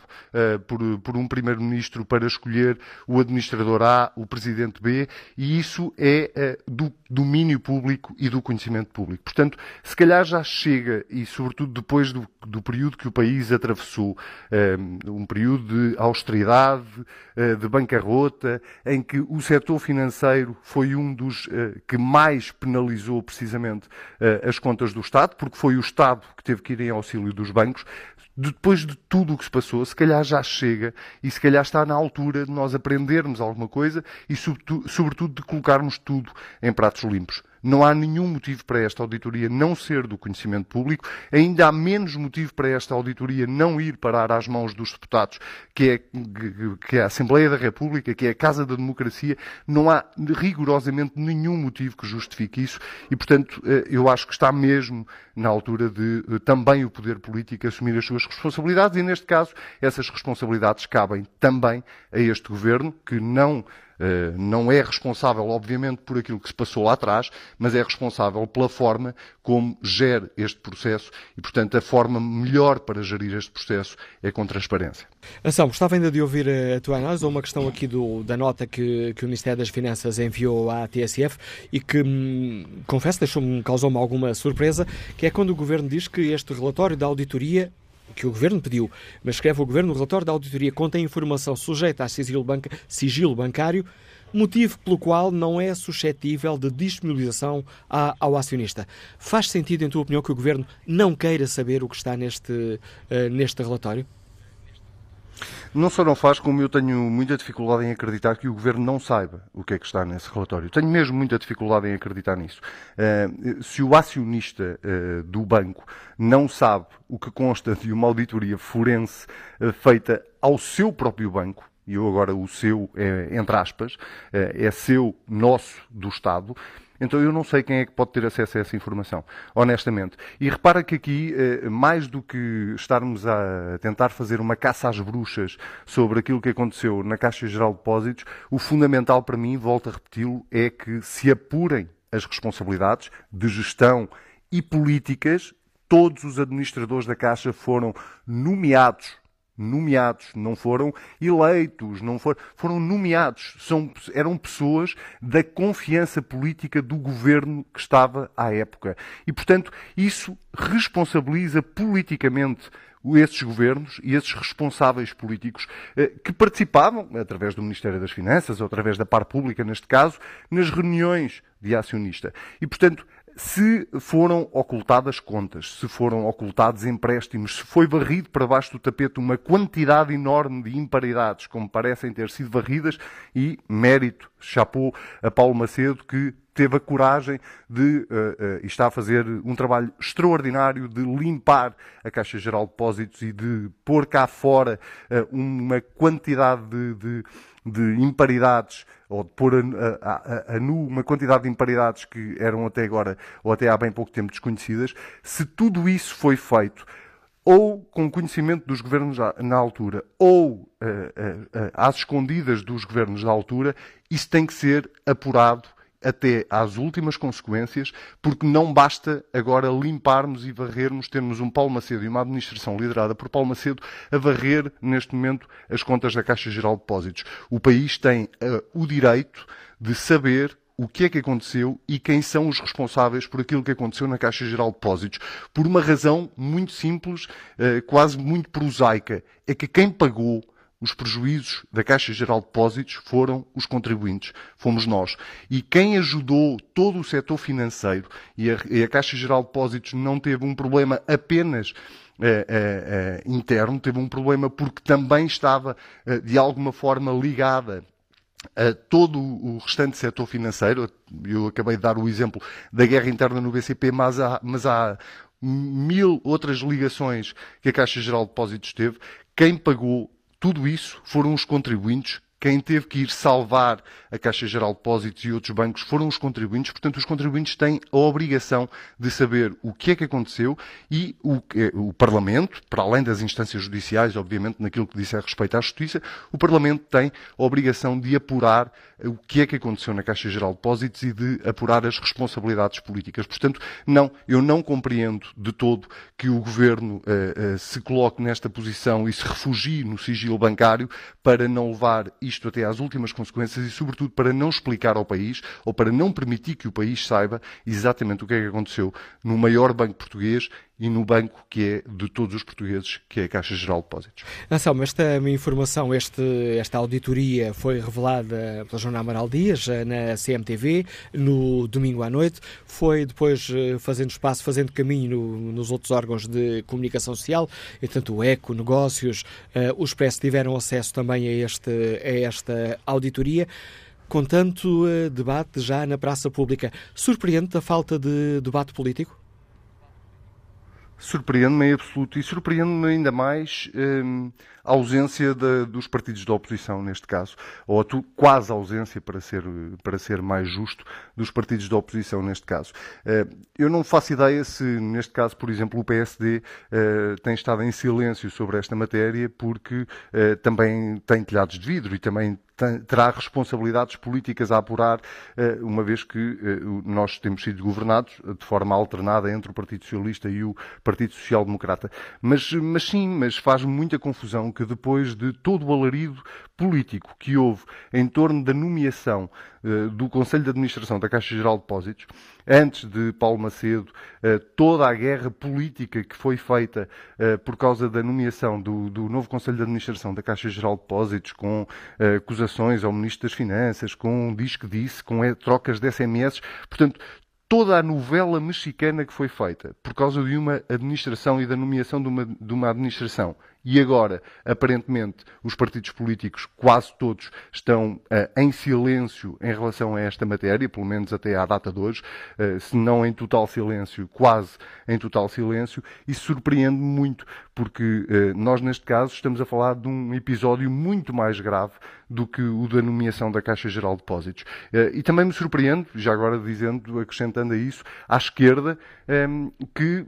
por, um primeiro-ministro para escolher o administrador A, o presidente B, e isso é do domínio público e do conhecimento público. Portanto, se calhar já chega, e sobretudo depois do, do período que o país atravessou, um período de austeridade, de bancarrota, em que o setor financeiro foi um dos que mais penalizou precisamente as contas do Estado, porque foi o Estado que teve que ir em auxílio dos bancos, depois de tudo o que se passou, se calhar já chega e se calhar está na altura de nós aprendermos alguma coisa e, sobretudo, de colocarmos tudo em pratos limpos. Não há nenhum motivo para esta auditoria não ser do conhecimento público, ainda há menos motivo para esta auditoria não ir parar às mãos dos deputados, que é, que é a Assembleia da República, que é a Casa da Democracia. Não há rigorosamente nenhum motivo que justifique isso. E, portanto, eh, eu acho que está mesmo na altura de eh, também o poder político assumir as suas responsabilidades. E, neste caso, essas responsabilidades cabem também a este governo, que não não é responsável, obviamente, por aquilo que se passou lá atrás, mas é responsável pela forma como gera este processo e, portanto, a forma melhor para gerir este processo é com transparência. Anselmo, gostava ainda de ouvir a tua análise ou uma questão aqui do, da nota que, que, o Ministério das Finanças enviou à TSF e que, hum, confesso, deixou-me, causou-me alguma surpresa, que é quando o Governo diz que este relatório da auditoria que o Governo pediu, mas escreve o Governo, o relatório da auditoria contém informação sujeita a sigilo, banca, sigilo bancário, motivo pelo qual não é suscetível de disponibilização ao acionista. Faz sentido, em tua opinião, que o Governo não queira saber o que está neste, uh, neste relatório? Não só não faz, como eu tenho muita dificuldade em acreditar que o Governo não saiba o que é que está nesse relatório. Tenho mesmo muita dificuldade em acreditar nisso. Uh, se o acionista uh, do banco não sabe o que consta de uma auditoria forense uh, feita ao seu próprio banco, e eu agora o seu entre aspas, é seu, nosso, do Estado, então eu não sei quem é que pode ter acesso a essa informação, honestamente. E repara que aqui, eh, mais do que estarmos a tentar fazer uma caça às bruxas sobre aquilo que aconteceu na Caixa Geral de Depósitos, o fundamental para mim, volto a repeti-lo, é que se apurem as responsabilidades de gestão e políticas. Todos os administradores da Caixa foram nomeados nomeados, não foram eleitos, não foram, foram nomeados. São, eram pessoas da confiança política do governo que estava à época. E, portanto, isso responsabiliza politicamente esses governos e esses responsáveis políticos eh, que participavam, através do Ministério das Finanças ou através da par pública, neste caso, nas reuniões de acionista. E, portanto, se foram ocultadas contas, se foram ocultados empréstimos, se foi varrido para baixo do tapete uma quantidade enorme de imparidades, como parecem ter sido varridas, e mérito, chapou a Paulo Macedo, que teve a coragem de, uh, uh, e está a fazer um trabalho extraordinário de limpar a Caixa Geral de Depósitos e de pôr cá fora uh, uma quantidade de, de, de imparidades ou de pôr a, a, a, a, nu uma quantidade de imparidades que eram até agora, ou até há bem pouco tempo, desconhecidas, se tudo isso foi feito ou com conhecimento dos governos na altura, ou às escondidas dos governos da altura, isso tem que ser apurado até às últimas consequências, porque não basta agora limparmos e varrermos, termos um Paulo Macedo e uma administração liderada por Paulo Macedo a varrer, neste momento, as contas da Caixa Geral de Depósitos. O país tem uh, o direito de saber o que é que aconteceu e quem são os responsáveis por aquilo que aconteceu na Caixa Geral de Depósitos. Por uma razão muito simples, uh, quase muito prosaica. É que quem pagou os prejuízos da Caixa Geral de Depósitos foram os contribuintes, fomos nós. E quem ajudou todo o setor financeiro, e a, e a Caixa Geral de Depósitos não teve um problema apenas eh, eh, eh, interno, teve um problema porque também estava, de alguma forma, ligada a todo o restante setor financeiro. Eu acabei de dar o exemplo da guerra interna no BCP, mas há, mas há mil outras ligações que a Caixa Geral de Depósitos teve. Quem pagou tudo isso foram os contribuintes quem teve que ir salvar a Caixa Geral de Depósitos e outros bancos foram os contribuintes. Portanto, os contribuintes têm a obrigação de saber o que é que aconteceu e o, o Parlamento, para além das instâncias judiciais, obviamente, naquilo que disse a respeito à Justiça, o Parlamento tem a obrigação de apurar o que é que aconteceu na Caixa Geral de Depósitos e de apurar as responsabilidades políticas. Portanto, não, eu não compreendo de todo que o Governo uh, uh, se coloque nesta posição e se refugie no sigilo bancário para não levar isto até às últimas consequências e, sobretudo, para não explicar ao país ou para não permitir que o país saiba exatamente o que é que aconteceu no maior banco português e no banco que é de todos os portugueses, que é a Caixa Geral de Depósitos. Anselmo, esta informação, este, esta auditoria foi revelada pela Joana Amaral Dias eh, na CMTV no domingo à noite, foi depois eh, fazendo espaço, fazendo caminho no, nos outros órgãos de comunicação social, e tanto o ECO, Negócios, uh, o Expresso tiveram acesso também a, este, a esta auditoria com tanto uh, debate já na praça pública. Surpreende a falta de debate político? Surpreende-me em absoluto e surpreende-me ainda mais hum, a ausência de, dos partidos da oposição, neste caso, ou a tu, quase ausência, para ser, para ser mais justo, dos partidos da oposição, neste caso. Uh, eu não faço ideia se, neste caso, por exemplo, o PSD uh, eh, tem estado em silêncio sobre esta matéria, porque uh, também tem telhados de vidro e também terá responsabilidades políticas a apurar, eh, uma vez que eh, nós temos sido governados de forma alternada entre o Partido Socialista e o Partido Social Democrata. Mas, mas sim, mas faz muita confusão que depois de todo o alarido político que houve em torno da nomeação uh, do Conselho de Administração da Caixa Geral de Depósitos, antes de Paulo Macedo, uh, toda a guerra política que foi feita uh, por causa da nomeação do, do, novo Conselho de Administração da Caixa Geral de Depósitos, com acusações ao Ministro das Finanças, com diz que disse, com trocas de SMS, portanto, toda a novela mexicana que foi feita por causa de uma administração e da nomeação de uma, de uma administração e agora, aparentemente, os partidos políticos, quase todos, estão uh, em silêncio em relação a esta matéria, pelo menos até à data de hoje, uh, se não em total silêncio, quase em total silêncio, e surpreende muito, porque uh, nós, neste caso, estamos a falar de um episódio muito mais grave do que o da nomeação da Caixa Geral de Depósitos. E também me surpreende, já agora dizendo, acrescentando a isso, à esquerda, um, que,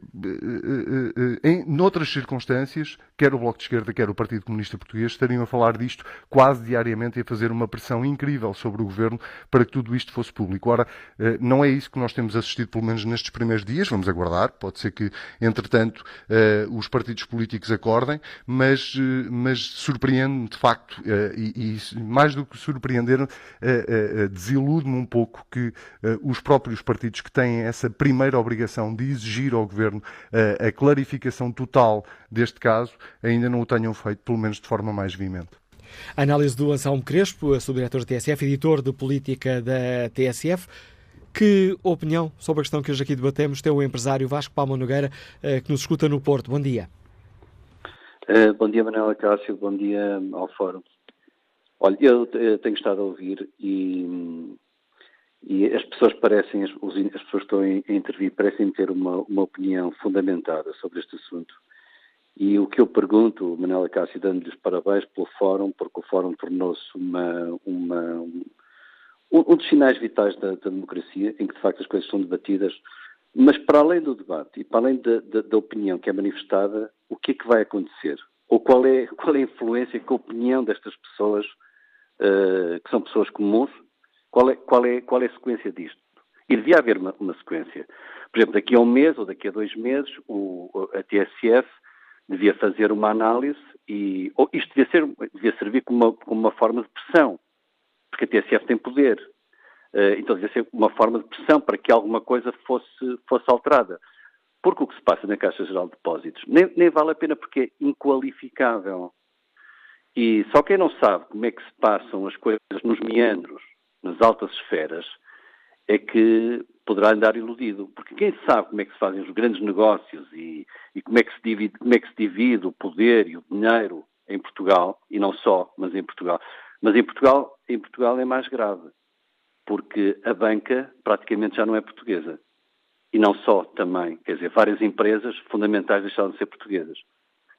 em noutras circunstâncias, quer o Bloco de Esquerda, quer o Partido Comunista Português, estariam a falar disto quase diariamente e a fazer uma pressão incrível sobre o Governo para que tudo isto fosse público. Ora, eh, não é isso que nós temos assistido, pelo menos nestes primeiros dias, vamos aguardar, pode ser que, entretanto, eh, os partidos políticos acordem, mas, eh, mas surpreende-me, de facto, e, e mais do que surpreender, desilude-me um pouco que os próprios partidos que têm essa primeira obrigação de exigir ao Governo a clarificação total deste caso, ainda não o tenham feito, pelo menos de forma mais veemente. A análise do Anselmo Crespo, subdiretor da TSF, editor de política da TSF. Que opinião sobre a questão que hoje aqui debatemos tem o empresário Vasco Palma Nogueira, eh, que nos escuta no Porto? Bom dia. Uh, bom dia, Manuela Cássio. Bom dia ao Fórum. Olha, eu tenho estado a ouvir e, e as pessoas parecem, as, as pessoas que estão a intervir, parecem ter uma, uma opinião fundamentada sobre este assunto. E o que eu pergunto, Manela Cássio, dando-lhes parabéns pelo Fórum, porque o Fórum tornou-se uma, uma, um, um, dos sinais vitais da, da, democracia, em que de facto as coisas são debatidas, mas para além do debate e para além da, da, da opinião que é manifestada, o que é que vai acontecer? Ou qual é, qual é a influência que a opinião destas pessoas, uh, que são pessoas comuns, qual é, qual, é, qual é a sequência disto? E devia haver uma, uma sequência. Por exemplo, daqui a um mês ou daqui a dois meses, o, a TSF devia fazer uma análise e ou isto devia, ser, devia servir como uma, como uma forma de pressão, porque a TSF tem poder. Uh, então devia ser uma forma de pressão para que alguma coisa fosse, fosse alterada. Porque o que se passa na Caixa Geral de Depósitos nem, nem vale a pena porque é inqualificável. E só quem não sabe como é que se passam as coisas nos meandros, nas altas esferas, é que poderá andar iludido, porque quem sabe como é que se fazem os grandes negócios e, e como, é que se divide, como é que se divide o poder e o dinheiro em Portugal, e não só, mas em Portugal. Mas em Portugal, em Portugal é mais grave, porque a banca praticamente já não é portuguesa. E não só também, quer dizer, várias empresas fundamentais deixaram de ser portuguesas.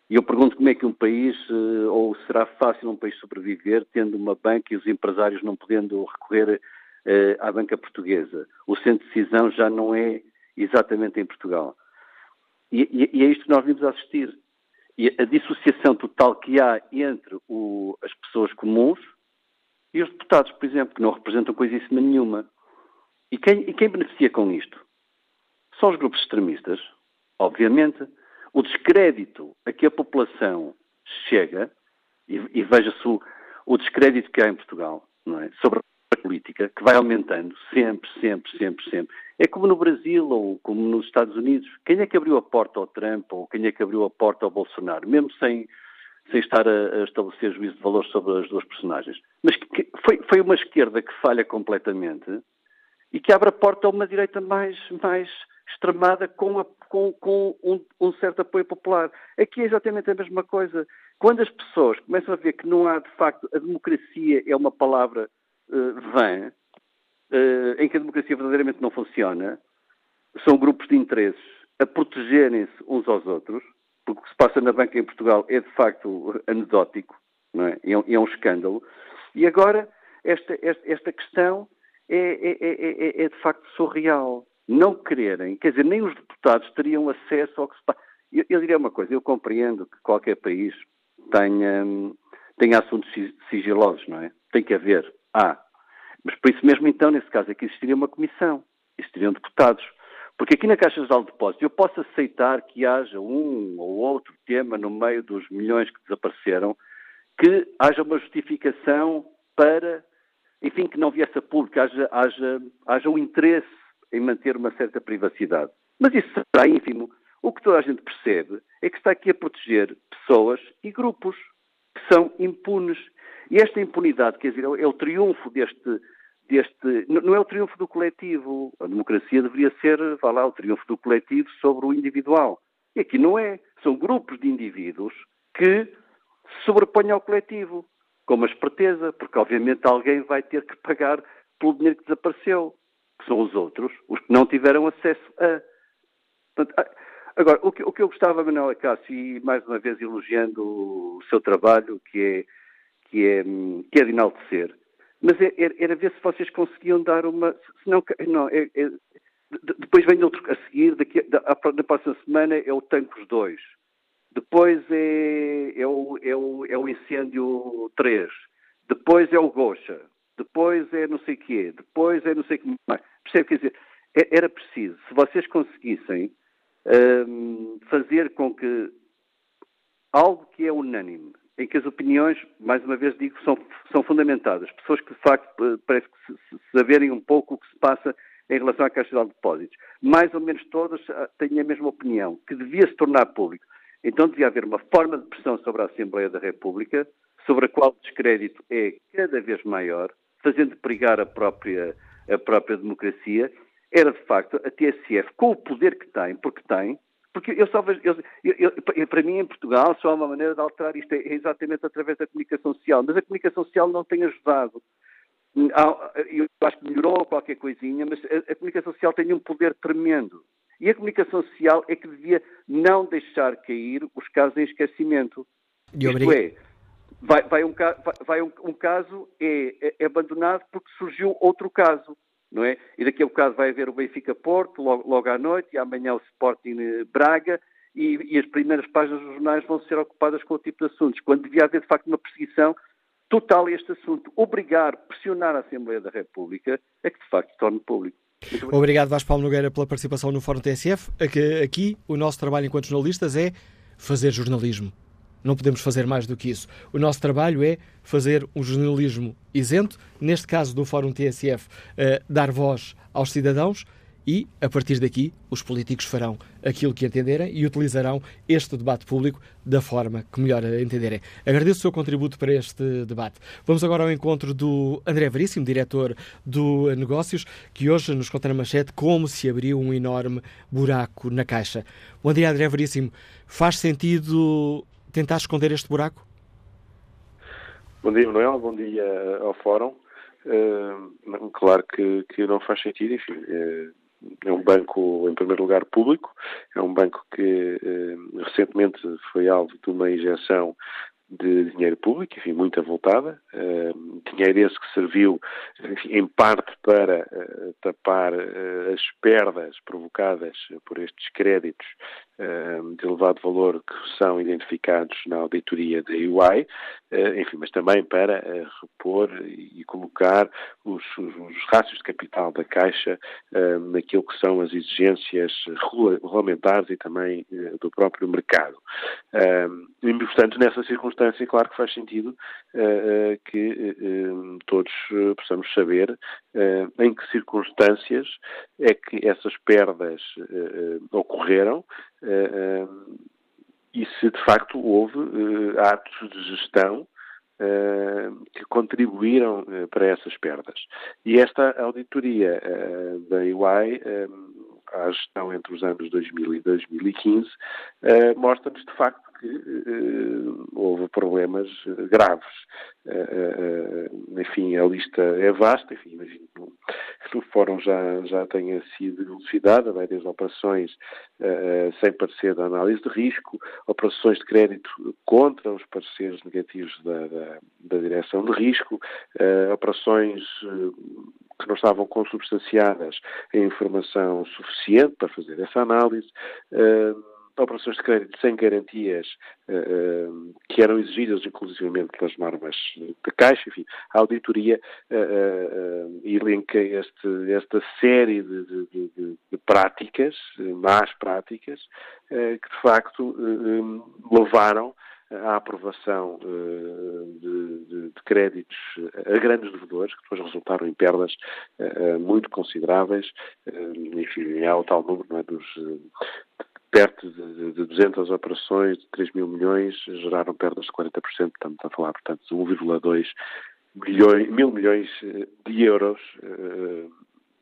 E eu pergunto como é que um país, eh, ou será fácil um país sobreviver tendo uma banca e os empresários não podendo recorrer uh, à banca portuguesa. O centro de decisão já não é exatamente em Portugal. E, e, e é isto que nós vimos assistir. E a dissociação total que há entre o, as pessoas comuns e os deputados, por exemplo, que não representam coisíssima nenhuma. E quem, e quem beneficia com isto? São os grupos extremistas, obviamente. O descrédito a que a população chega, e, e veja-se o, o, descrédito que há em Portugal, é? sobre política, que vai aumentando sempre, sempre, sempre, sempre. É como no Brasil ou como nos Estados Unidos. Quem é que abriu a porta ao Trump ou quem é que abriu a porta ao Bolsonaro? Mesmo sem, sem estar a, a estabelecer juízo de valor sobre as duas personagens. Mas que, foi, foi uma esquerda que falha completamente e que abre a porta a uma direita mais, mais extremada com, a, com, com um, um, certo apoio popular. Aqui é exatamente a mesma coisa. Quando as pessoas começam a ver que não há, de facto, a democracia é uma palavra vã, uh, em que a democracia verdadeiramente não funciona, são grupos de interesses a protegerem-se uns aos outros, porque o que se passa na banca em Portugal é, de facto, anedótico, é? É, um, é um escândalo. E agora, esta, esta, esta questão é, é, é, de facto surreal não quererem, quer dizer, nem os deputados teriam acesso ao que se passa. Eu, eu diria uma coisa, eu compreendo que qualquer país tenha, tenha assuntos sigilosos, não é? Tem que haver. Há. Ah, mas por isso mesmo, então, nesse caso aqui existiria uma comissão, existiriam deputados. Porque aqui na Caixa Geral de Depósitos eu posso aceitar que haja um ou outro tema no meio dos milhões que desapareceram, que haja uma justificação para, enfim, que não viesse a público, haja, haja, haja um interesse em manter uma certa privacidade. Mas isso será ínfimo. O que toda a gente percebe é que está aqui a proteger pessoas e grupos que são impunes. E esta impunidade, quer dizer, é o triunfo deste, deste. Não é o triunfo do coletivo. A democracia deveria ser, vá lá, o triunfo do coletivo sobre o individual. E aqui não é. São grupos de indivíduos que se sobrepõem ao coletivo, com uma esperteza, porque obviamente alguém vai ter que pagar pelo dinheiro que desapareceu que são os outros, os que não tiveram acesso a. Portanto, agora, o que, o que, eu gostava, Manuela Cássio, e mais uma vez elogiando o seu trabalho, que é, que é, que é de enaltecer, mas é, era, era ver se vocês conseguiam dar uma. Não, é, é, depois vem outro a seguir, daqui, da, na próxima semana é o Tancos 2. Depois é, é, o, é, o, é o Incêndio 3. Depois é o Gocha depois é não sei o quê, depois é não sei o que mais. Percebe? Quer dizer, é, era preciso, se vocês conseguissem um, fazer com que algo que é unânime, em que as opiniões, mais uma vez digo, são, são fundamentadas, pessoas que de facto eh, parece que saberem um pouco o que se passa em relação à Caixa de Depósitos, mais ou menos todas ah, têm a mesma opinião, que devia se tornar público. Então devia haver uma forma de pressão sobre a Assembleia da República, sobre a qual o descrédito é cada vez maior, fazendo perigar a própria, a própria democracia, era de facto a TSF, com o poder que tem, porque tem, porque eu só vejo, eu, eu, eu, para mim em Portugal só há uma maneira de alterar isto, é exatamente através da comunicação social, mas a comunicação social não tem ajudado. Eu acho que melhorou qualquer coisinha, mas a, a comunicação social tem um poder tremendo. E a comunicação social é que devia não deixar cair os casos em esquecimento. Isto é, vai, vai, um, vai um, um caso, é, é, é, abandonado porque surgiu outro caso, não é? E daqui a bocado vai haver o Benfica-Porto, logo, logo, à noite, e amanhã o Sporting Braga, e, e, as primeiras páginas dos jornais vão ser ocupadas com o tipo de assuntos, quando devia haver, de facto, uma perseguição total a este assunto. Obrigar, pressionar a Assembleia da República a que, de facto, torne público. Obrigado, Vasco Paulo Nogueira, pela participação no Fórum TSF. Aqui, aqui, o nosso trabalho enquanto jornalistas é fazer jornalismo. Não podemos fazer mais do que isso. O nosso trabalho é fazer um jornalismo isento, neste caso do Fórum TSF, uh, eh, dar voz aos cidadãos e, a partir daqui, os políticos farão aquilo que entenderem e utilizarão este debate público da forma que melhor entenderem. Agradeço o seu contributo para este debate. Vamos agora ao encontro do André Veríssimo, diretor do Negócios, que hoje nos conta na manchete como se abriu um enorme buraco na caixa. Bom dia, André Veríssimo. Faz sentido tentar esconder este buraco? Bom dia, Manuel. Bom dia ao Fórum. Uh, claro que, que não faz sentido, enfim. Uh, é um banco, em primeiro lugar, público. É um banco que uh, recentemente foi alvo de uma injeção de dinheiro público, enfim, muito avultada, uh, dinheiro esse que serviu, enfim, em parte para uh, tapar uh, as perdas provocadas por estes créditos de elevado valor que são identificados na auditoria da UI, enfim, mas também para repor e colocar os, os, os rácios de capital da Caixa naquilo que são as exigências regulamentares e também do próprio mercado. E, portanto, nessa circunstância, claro que faz sentido que todos possamos saber em que circunstâncias é que essas perdas ocorreram e se de facto houve atos de gestão que contribuíram para essas perdas. E esta auditoria da UI à gestão entre os anos 2000 e 2015 mostra-nos de facto que uh, houve problemas eh, graves. Uh, enfim, a lista é vasta, enfim, imagino que no fórum já, já tenha sido elucidada, né, desde operações sem parecer de análise de risco, operações de crédito contra os pareceres negativos da, da, da direção de risco, operações que não estavam consubstanciadas em informação suficiente para fazer essa análise, uh, operações de crédito sem garantias uh, que eram exigidas inclusivamente pelas normas da Caixa, enfim, a auditoria uh, elenca este, esta série de, de, de, de práticas, más práticas, que de facto levaram à aprovação de, de, de, créditos a grandes devedores, que depois resultaram em perdas muito consideráveis, enfim, há o tal número é, dos perto de, de 200 operações de 3 mil milhões geraram perdas de 40%, estamos a falar, portanto, de 1,2 milhões, mil milhões eh, de euros, eh,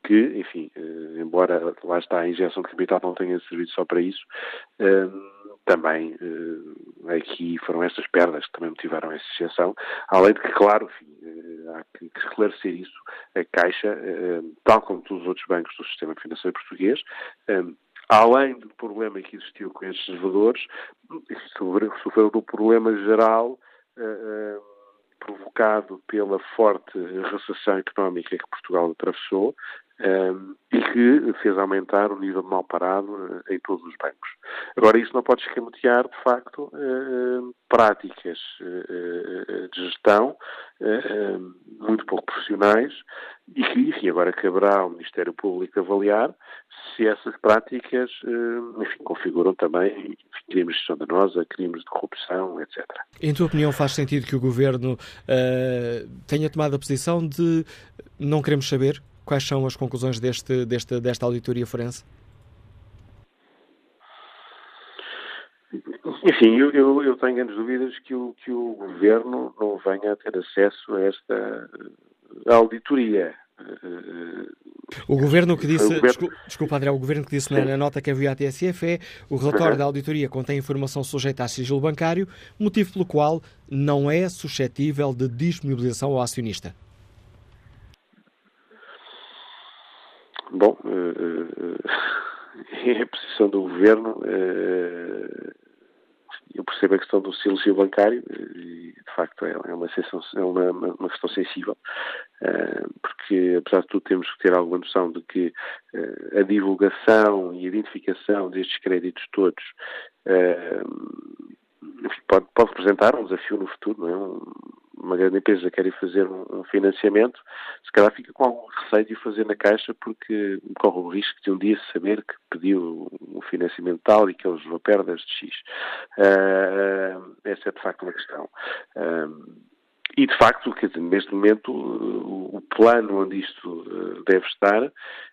que, enfim, eh, embora lá está a injeção de capital não tenha servido só para isso, também aqui foram estas perdas que também motivaram essa injeção, além de que, claro, enfim, há que esclarecer isso, a Caixa, tal como todos os outros bancos do sistema financeiro português, além do problema que existiu com estes devedores, sofreu do problema geral uh, uh, provocado pela forte recessão económica que Portugal atravessou e que fez aumentar o nível de mal parado em todos os bancos. Agora, isso não pode escamotear, de facto, práticas de gestão muito pouco profissionais e que, enfim, agora caberá ao Ministério Público avaliar se essas práticas, eh, enfim, configuram também crimes de gestão danosa, crimes de corrupção, etc. Em tua opinião, faz sentido que o Governo tenha tomado a posição de não queremos saber quais são as conclusões deste, deste, desta auditoria forense? Enfim, eu, eu, eu, tenho grandes dúvidas que o, que o Governo não venha a ter acesso a esta auditoria. O governo que disse, governo... Desculpa, André, o governo que disse na, na, nota que havia à TSF é o relatório uhum. da auditoria contém informação sujeita a sigilo bancário, motivo pelo qual não é suscetível de disponibilização ao acionista. Bom, é a posição do governo. Eu percebo a questão do silêncio bancário e, de facto, é, é uma, é uma, uma questão sensível, porque, apesar de tudo, temos que ter alguma noção de que a divulgação e a identificação destes créditos todos pode, pode representar um desafio no futuro, não é? Um, uma grande empresa quer ir fazer um, financiamento, se calhar fica com algum receio de o fazer na Caixa porque corre o risco de um dia saber que pediu um financiamento tal e que eles vão perdas de X. Uh, essa é de facto uma questão. Uh, e, de facto, quer dizer, neste momento, o plano onde isto eh, deve estar é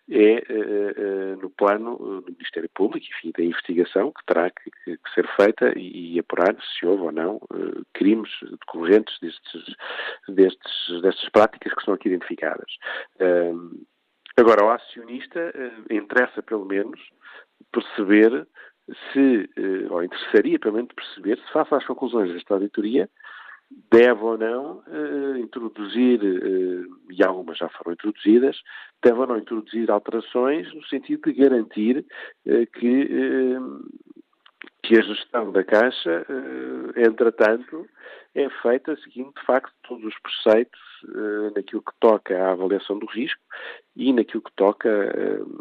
eh, eh, no plano do Ministério Público, enfim, da investigação que terá que, que ser feita e, e, apurar se houve ou não crimes decorrentes destes, destes, destas práticas que são aqui identificadas. Agora, ao acionista interessa, pelo menos, perceber se, ou interessaria, pelo menos, perceber se, face às conclusões desta auditoria, deve ou não uh, introduzir, uh, e algumas já foram introduzidas, deve ou não introduzir alterações no sentido de garantir uh, que que a gestão da Caixa, entretanto, é feita seguindo, de facto, todos os preceitos naquilo que toca à avaliação do risco e naquilo que toca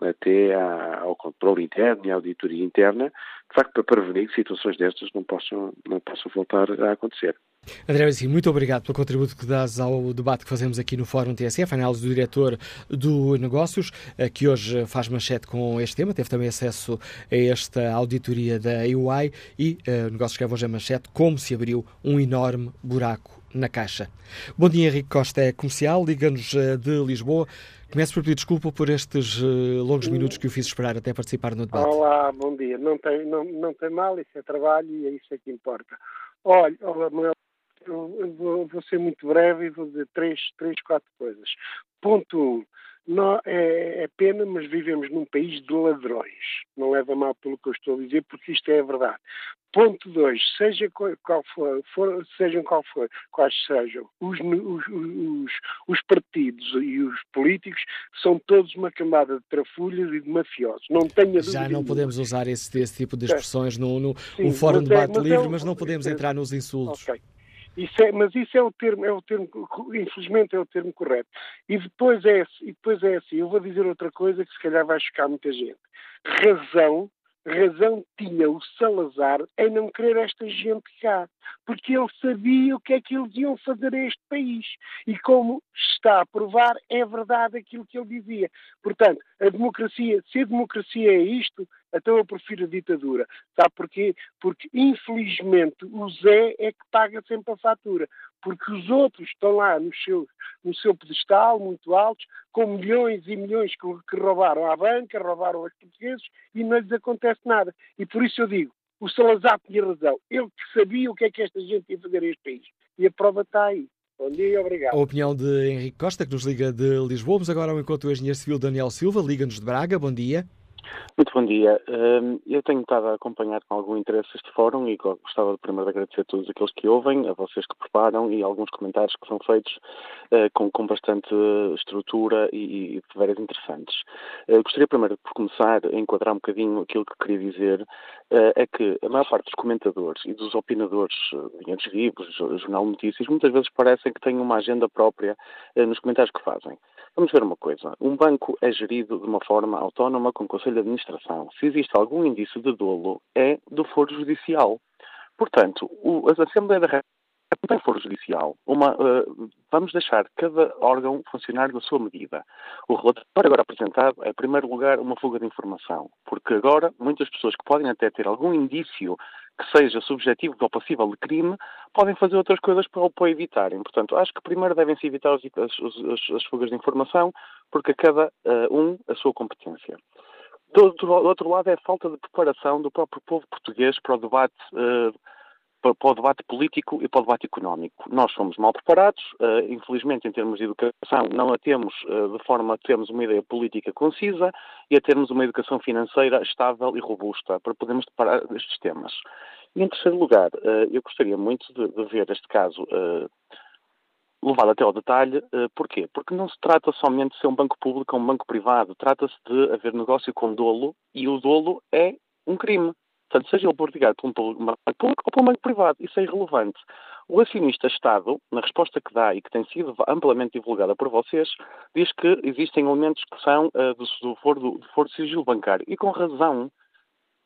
até ao controle interno e à auditoria interna, de facto, para prevenir que situações destas não possam, não possam voltar a acontecer. André muito obrigado pelo contributo que dás ao debate que fazemos aqui no Fórum TSF, análise do diretor do Negócios, eh, que hoje faz manchete com este tema, teve também acesso a esta auditoria da EY e uh, o Negócios escreve hoje a manchete como se abriu um enorme buraco na caixa. Bom dia, Henrique Costa, é comercial, liga-nos eh, de Lisboa. Começo por pedir desculpa por estes longos minutos que o fiz esperar até participar no debate. Olá, bom dia. Não tem, não, não tem mal, isso é trabalho e é isso é que importa. Olha, Manuel, eu vou, vou, ser muito breve e vou dizer três, três quatro coisas. Ponto um, não, é, é, pena, mas vivemos num país de ladrões. Não leva mal pelo que eu estou a dizer, porque isto é a verdade. Ponto 2. Seja qual for, for, sejam qual for, quais sejam, os, os, os, os, partidos e os políticos são todos uma camada de trafulhas e de mafiosos. Não tenha Já não podemos usar esse, esse tipo de expressões no, no, Sim, no fórum de debate é, livre, é, mas não podemos entrar nos insultos. Okay. Isso é, mas isso é o termo, é o termo, infelizmente é o termo correto. E depois é, e depois é assim, eu vou dizer outra coisa que se calhar vai chocar muita gente. Razão razão tinha o Salazar em não querer esta gente cá, porque ele sabia o que é que eles iam fazer a este país. E como está a provar, é verdade aquilo que ele dizia. Portanto, a democracia, se a democracia é isto, então eu prefiro a ditadura. Sabe porquê? Porque, infelizmente, o Zé é que paga sempre a fatura. Porque os outros estão lá no seu, no seu pedestal, muito altos, com milhões e milhões que, que roubaram à banca, roubaram aos portugueses e não lhes acontece nada. E por isso eu digo, o Salazar tinha razão. Ele que sabia o que é que esta gente ia fazer a este país. E a prova está aí. Bom dia e obrigado. A opinião de Henrique Costa, que nos liga de Lisboa. Vamos agora ao encontro do engenheiro civil Daniel Silva, liga-nos de Braga. Bom dia. Muito bom dia. Hum, eu tenho estado a acompanhar com algum interesse este fórum e gostava de primeiro de agradecer a todos aqueles que ouvem, a vocês que preparam e alguns comentários que são feitos eh, com, bastante estrutura e, de veras interessantes. Eh, gostaria primeiro, por começar, a enquadrar um bocadinho aquilo que queria dizer, eh, é que a maior parte dos comentadores e dos opinadores, Vinhos Vivos, Jornal Notícias, muitas vezes parecem que têm uma agenda própria nos comentários que fazem. Vamos ver uma coisa. Um banco é gerido de uma forma autónoma com conselho de administração. Se existe algum indício de dolo, é do foro judicial. Portanto, o, a Assembleia da República não tem foro judicial. Uma, uh, vamos deixar cada órgão funcionar da sua medida. O relatório agora apresentado é, em primeiro lugar, uma fuga de informação, porque agora muitas pessoas que podem até ter algum indício que seja subjetivo ou passível de crime, podem fazer outras coisas para, para evitarem. Portanto, acho que primeiro devem-se evitar as, as, as, fugas de informação, porque cada uh, um a sua competência. Do, do, outro lado é a falta de preparação do próprio povo português para o debate uh, para o debate político e para o debate económico. Nós somos mal preparados, uh, infelizmente, em termos de educação, não a temos uh, de forma a termos uma ideia política concisa e a termos uma educação financeira estável e robusta para podermos deparar estes temas. E, em terceiro lugar, uh, eu gostaria muito de, de ver este caso levado até ao detalhe. porquê? Porque não se trata somente de ser um banco público ou um banco privado, trata-se de haver negócio com dolo e o dolo é um crime. Portanto, seja ele portigado por um banco público ou por um banco privado, isso é irrelevante. O acionista Estado, na resposta que dá e que tem sido amplamente divulgada por vocês, diz que existem elementos que são uh, do, do, foro, do, do foro de sigilo bancário. E com razão,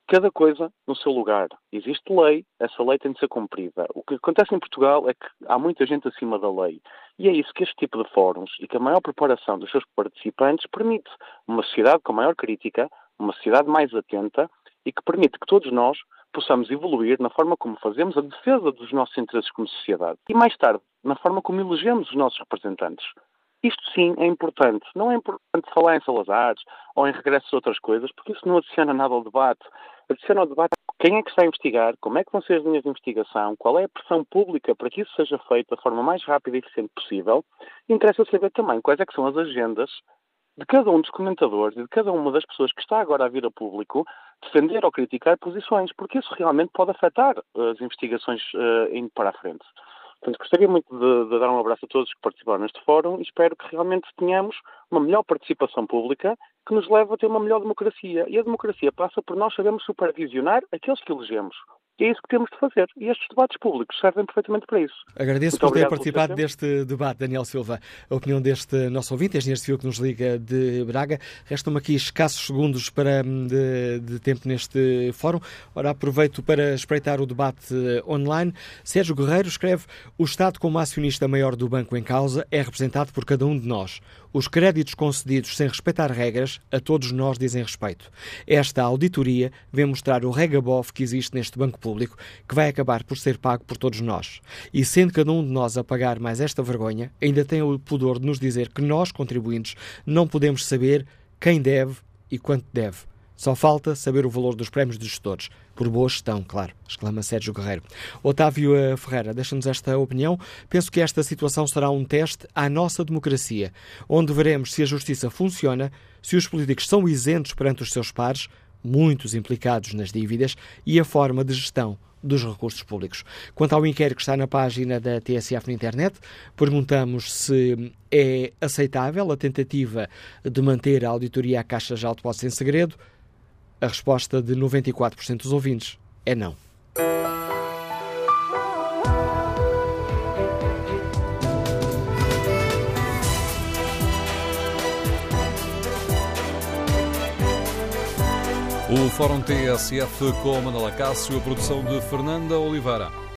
cada coisa no seu lugar. Existe lei, essa lei tem de ser cumprida. O que acontece em Portugal é que há muita gente acima da lei. E é isso que este tipo de fóruns e que a maior preparação dos seus participantes permite uma sociedade com maior crítica, uma sociedade mais atenta e que permite que todos nós possamos evoluir na forma como fazemos a defesa dos nossos interesses como sociedade e mais tarde na forma como elegemos os nossos representantes. Isto sim é importante. Não é importante falar em Salazares ou em regressos a outras coisas, porque isso não adiciona nada ao debate. Adiciona ao debate quem é que a investigar, como é que vão ser as linhas de investigação, qual é a pressão pública para que isso seja feito da forma mais rápida e eficiente possível. Interessa saber também quais é são as agendas de cada um dos comentadores e de cada uma das pessoas que está agora a vir a público defender ou criticar posições, porque isso realmente pode afetar as investigações uh, indo para a frente. Portanto, gostaria muito de, de, dar um abraço a todos que participaram neste fórum e espero que realmente tenhamos uma melhor participação pública, que nos leva a ter uma melhor democracia. E a democracia passa por nós sabermos supervisionar aqueles que elegemos. E é isso que temos de fazer. E estes debates públicos servem perfeitamente para isso. Agradeço Muito por ter participado deste debate, Daniel Silva. A opinião deste nosso ouvinte, engenheiro civil que nos liga de Braga. Restam-me aqui escassos segundos para, de, de, tempo neste fórum. Ora, aproveito para espreitar o debate online. Sérgio Guerreiro escreve: O Estado, como acionista maior do banco em causa, é representado por cada um de nós. Os créditos concedidos sem respeitar regras, a todos nós dizem respeito. Esta auditoria vem mostrar o regabof que existe neste banco público, que vai acabar por ser pago por todos nós. E sendo cada um de nós a pagar mais esta vergonha, ainda tem o pudor de nos dizer que nós, contribuintes, não podemos saber quem deve e quanto deve. Só falta saber o valor dos prémios dos gestores. Por boa gestão, claro, exclama Sérgio Guerreiro. Otávio eh, Ferreira, deixa-nos esta opinião. Penso que esta situação será um teste à nossa democracia, onde veremos se a justiça funciona, se os políticos são isentos perante os seus pares, muitos implicados nas dívidas, e a forma de gestão dos recursos públicos. Quanto ao inquérito que está na página da TSF na internet, perguntamos se é aceitável a tentativa de manter a auditoria à Caixa de Depósitos em segredo. A resposta de 94% dos ouvintes é não. O Fórum TSF com Manela Cássio, a produção de Fernanda Oliveira.